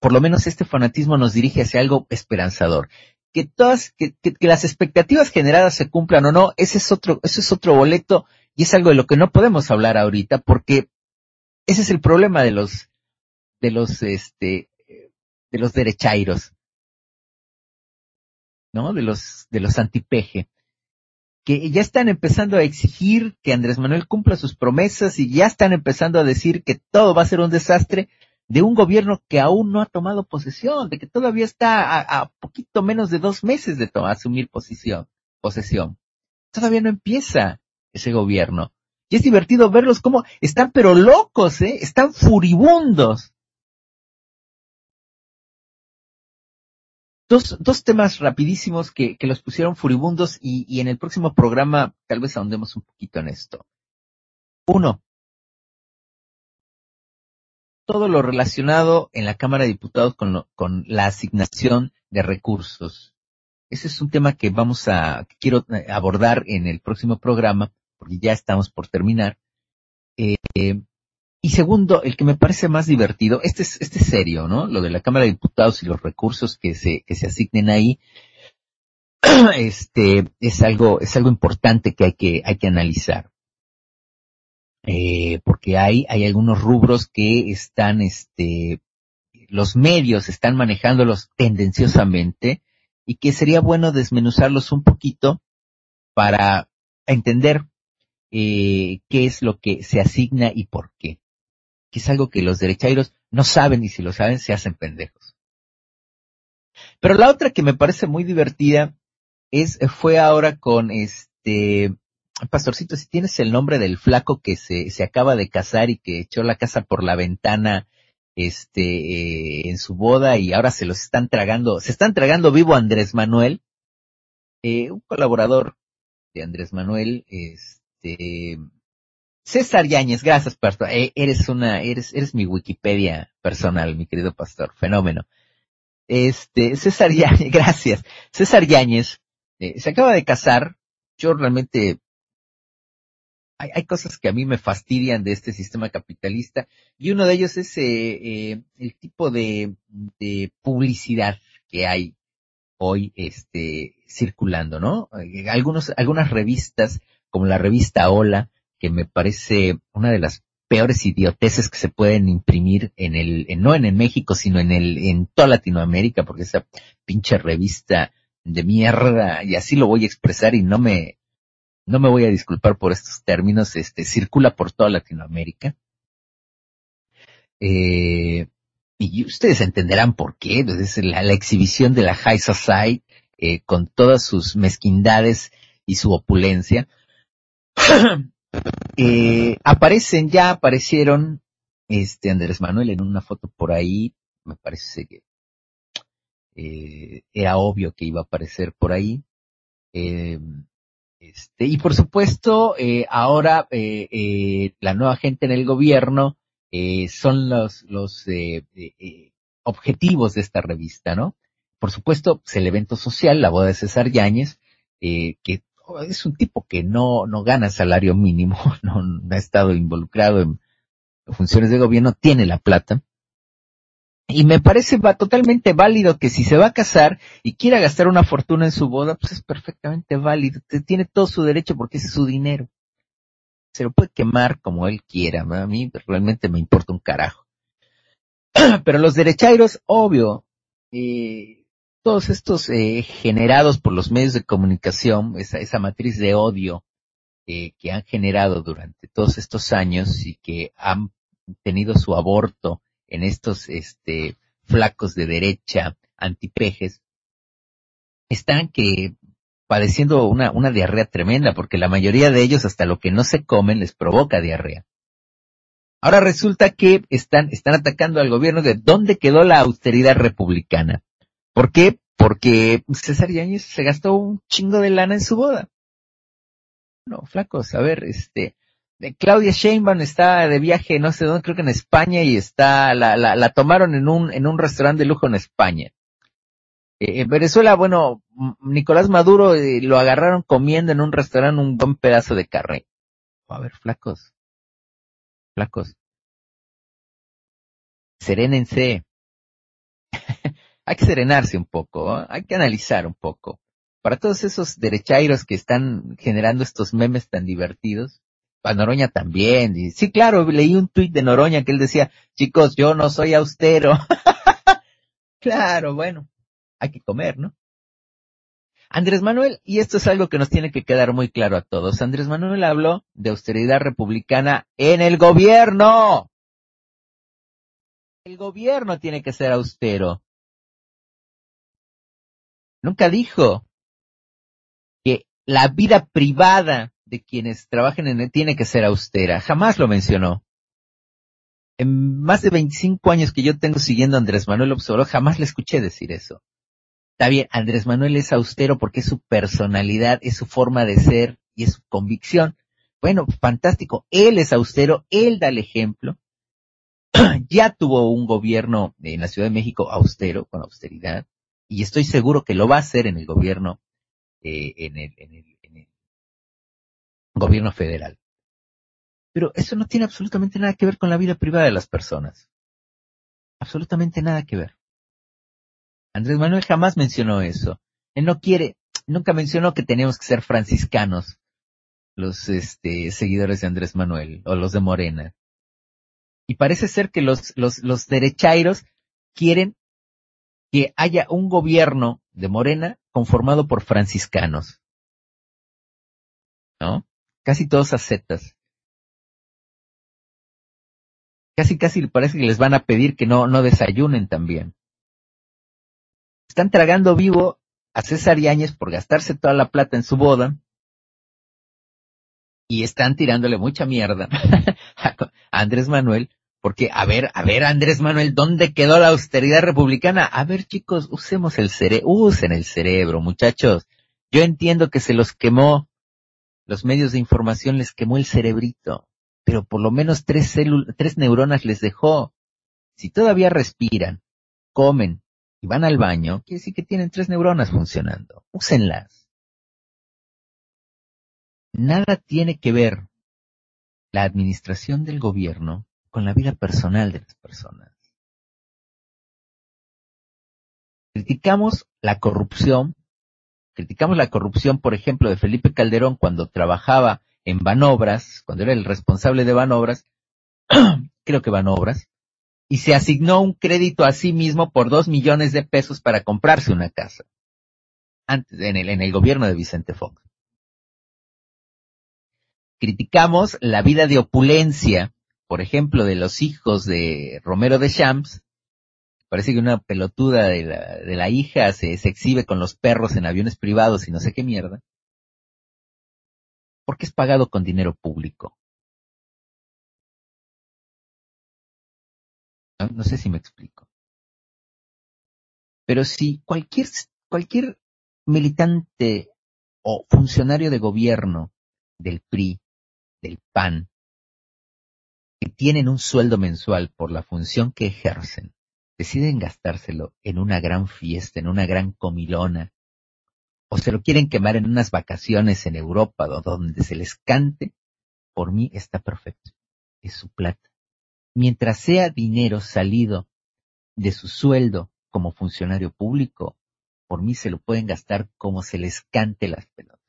por lo menos este fanatismo nos dirige hacia algo esperanzador. Que todas, que, que, que, las expectativas generadas se cumplan o no, ese es otro, ese es otro boleto y es algo de lo que no podemos hablar ahorita porque ese es el problema de los, de los, este, de los derechairos, ¿no? De los, de los antipeje que ya están empezando a exigir que Andrés Manuel cumpla sus promesas y ya están empezando a decir que todo va a ser un desastre de un gobierno que aún no ha tomado posesión, de que todavía está a, poquito menos de dos meses de asumir posesión. Todavía no empieza ese gobierno. Y es divertido verlos como están pero locos, ¿eh? Están furibundos. Dos, dos temas rapidísimos que, que los pusieron furibundos y, y, en el próximo programa tal vez ahondemos un poquito en esto. Uno, todo lo relacionado en la Cámara de Diputados con, con la asignación de recursos. Ese es un tema que vamos a, que quiero eh, abordar en el próximo programa, porque ya estamos por terminar. Eh, y segundo, el que me parece más divertido, este es, este es serio, ¿no? Lo de la Cámara de Diputados y los recursos que se, que se asignen ahí, este, es algo, es algo importante que hay que, hay que analizar. Eh, porque hay, hay algunos rubros que están, este, los medios están manejándolos tendenciosamente y que sería bueno desmenuzarlos un poquito para entender eh, qué es lo que se asigna y por qué que es algo que los derechairos no saben y si lo saben se hacen pendejos. Pero la otra que me parece muy divertida es, fue ahora con este, Pastorcito, si tienes el nombre del flaco que se, se acaba de casar y que echó la casa por la ventana, este, eh, en su boda y ahora se los están tragando, se están tragando vivo Andrés Manuel, eh, un colaborador de Andrés Manuel, este, César Yáñez, gracias, pastor. Eh, eres una, eres, eres mi Wikipedia personal, mi querido pastor. Fenómeno. Este, César Yáñez, gracias. César Yáñez, eh, se acaba de casar. Yo realmente, hay, cosas que a mí me fastidian de este sistema capitalista y uno de ellos es eh, el tipo de, publicidad que hay hoy, este, circulando, ¿no? Algunas revistas, como la revista Hola, que me parece una de las peores idioteces que se pueden imprimir en el, no en el México, sino en el, en toda Latinoamérica, porque esa pinche revista de mierda, y así lo voy a expresar y no me, no me voy a disculpar por estos términos, este, circula por toda Latinoamérica. Eh, y ustedes entenderán por qué, es la, la exhibición de la High Society, eh, con todas sus mezquindades y su opulencia. aparecen, ya aparecieron, este Andrés Manuel en una foto por ahí, me parece que eh, era obvio que iba a aparecer por ahí. Eh, este, y por supuesto, eh, ahora eh, la nueva gente en el gobierno son los, los objetivos de esta revista, ¿no? Por supuesto, pues, el evento social, la boda de César Yáñez, que es un tipo que no, no gana salario mínimo, no, ha estado involucrado en funciones de gobierno, tiene la plata. Y me parece va totalmente válido que si se va a casar y quiera gastar una fortuna en su boda, pues es perfectamente válido. Tiene todo su derecho porque es su dinero. Se lo puede quemar como él quiera. ¿no? A mí realmente me importa un carajo. Pero los derechairos, obvio, eh, todos estos eh, generados por los medios de comunicación, esa, esa matriz de odio eh, que han generado durante todos estos años y que han tenido su aborto en estos este, flacos de derecha antipejes, están que padeciendo una, una diarrea tremenda, porque la mayoría de ellos hasta lo que no se comen les provoca diarrea. Ahora resulta que están, están atacando al gobierno de dónde quedó la austeridad republicana. ¿Por qué? Porque César Yáñez se gastó un chingo de lana en su boda. No, flacos, a ver, este, Claudia Sheinbaum está de viaje, no sé dónde, creo que en España y está, la, la, la tomaron en un, en un restaurante de lujo en España. Eh, en Venezuela, bueno, Nicolás Maduro eh, lo agarraron comiendo en un restaurante un buen pedazo de carne. A ver, flacos, flacos. Serénense. Hay que serenarse un poco, hay que analizar un poco. Para todos esos derechairos que están generando estos memes tan divertidos, a Noroña también. Y, sí, claro, leí un tuit de Noroña que él decía, chicos, yo no soy austero. claro, bueno, hay que comer, ¿no? Andrés Manuel, y esto es algo que nos tiene que quedar muy claro a todos, Andrés Manuel habló de austeridad republicana en el gobierno. El gobierno tiene que ser austero. Nunca dijo que la vida privada de quienes trabajen en él tiene que ser austera. Jamás lo mencionó. En más de 25 años que yo tengo siguiendo a Andrés Manuel Observador, jamás le escuché decir eso. Está bien, Andrés Manuel es austero porque es su personalidad, es su forma de ser y es su convicción. Bueno, fantástico. Él es austero, él da el ejemplo. ya tuvo un gobierno en la Ciudad de México austero, con austeridad, y estoy seguro que lo va a hacer en el gobierno, eh, en el, en el gobierno federal. Pero eso no tiene absolutamente nada que ver con la vida privada de las personas. Absolutamente nada que ver. Andrés Manuel jamás mencionó eso. Él no quiere, nunca mencionó que tenemos que ser franciscanos, los este, seguidores de Andrés Manuel, o los de Morena. Y parece ser que los, los, los derechairos quieren que haya un gobierno de Morena conformado por franciscanos. ¿No? casi todos aceptas. Casi, casi parece que les van a pedir que no, no desayunen también. Están tragando vivo a César Yáñez por gastarse toda la plata en su boda. Y están tirándole mucha mierda a Andrés Manuel, porque, a ver, a ver, Andrés Manuel, ¿dónde quedó la austeridad republicana? A ver, chicos, usemos el cerebro, usen el cerebro, muchachos. Yo entiendo que se los quemó los medios de información les quemó el cerebrito, pero por lo menos tres, tres neuronas les dejó. Si todavía respiran, comen y van al baño, quiere decir que tienen tres neuronas funcionando. Úsenlas. Nada tiene que ver la administración del gobierno con la vida personal de las personas. Criticamos la corrupción Criticamos la corrupción, por ejemplo, de Felipe Calderón cuando trabajaba en Banobras, cuando era el responsable de Banobras, creo que Banobras, y se asignó un crédito a sí mismo por dos millones de pesos para comprarse una casa. Antes, en el, en el gobierno de Vicente Fox. Criticamos la vida de opulencia por ejemplo, de los hijos de Romero de Champs, parece que una pelotuda de la, de la hija se, se exhibe con los perros en aviones privados y no sé qué mierda, porque es pagado con dinero público. No, no sé si me explico. Pero si cualquier, cualquier militante o funcionario de gobierno del PRI, del PAN, tienen un sueldo mensual por la función que ejercen, deciden gastárselo en una gran fiesta, en una gran comilona, o se lo quieren quemar en unas vacaciones en Europa donde se les cante, por mí está perfecto. Es su plata. Mientras sea dinero salido de su sueldo como funcionario público, por mí se lo pueden gastar como se les cante las pelotas.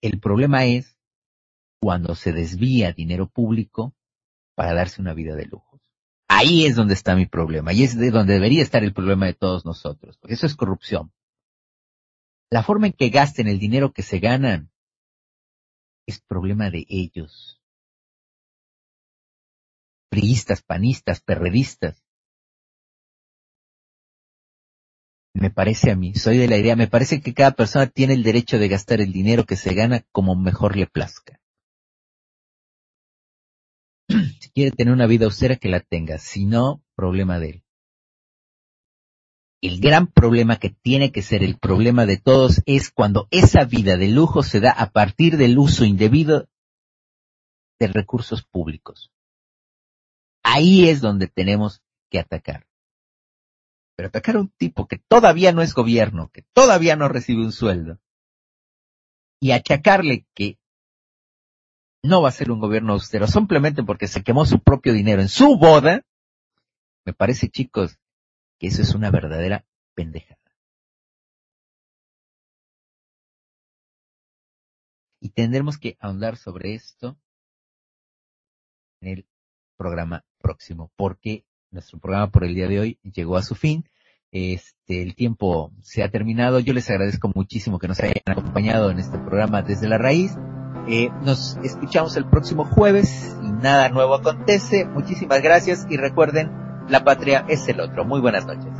El problema es cuando se desvía dinero público para darse una vida de lujos. Ahí es donde está mi problema y es de donde debería estar el problema de todos nosotros, porque eso es corrupción. La forma en que gasten el dinero que se ganan es problema de ellos. Priistas, panistas, perredistas. Me parece a mí, soy de la idea, me parece que cada persona tiene el derecho de gastar el dinero que se gana como mejor le plazca. Quiere tener una vida austera, que la tenga. Si no, problema de él. El gran problema que tiene que ser el problema de todos es cuando esa vida de lujo se da a partir del uso indebido de recursos públicos. Ahí es donde tenemos que atacar. Pero atacar a un tipo que todavía no es gobierno, que todavía no recibe un sueldo, y achacarle que no va a ser un gobierno austero simplemente porque se quemó su propio dinero en su boda, me parece, chicos, que eso es una verdadera pendejada. Y tendremos que ahondar sobre esto en el programa próximo, porque nuestro programa por el día de hoy llegó a su fin. Este, el tiempo se ha terminado. Yo les agradezco muchísimo que nos hayan acompañado en este programa desde la raíz. Eh, nos escuchamos el próximo jueves y nada nuevo acontece. Muchísimas gracias y recuerden, la patria es el otro. Muy buenas noches.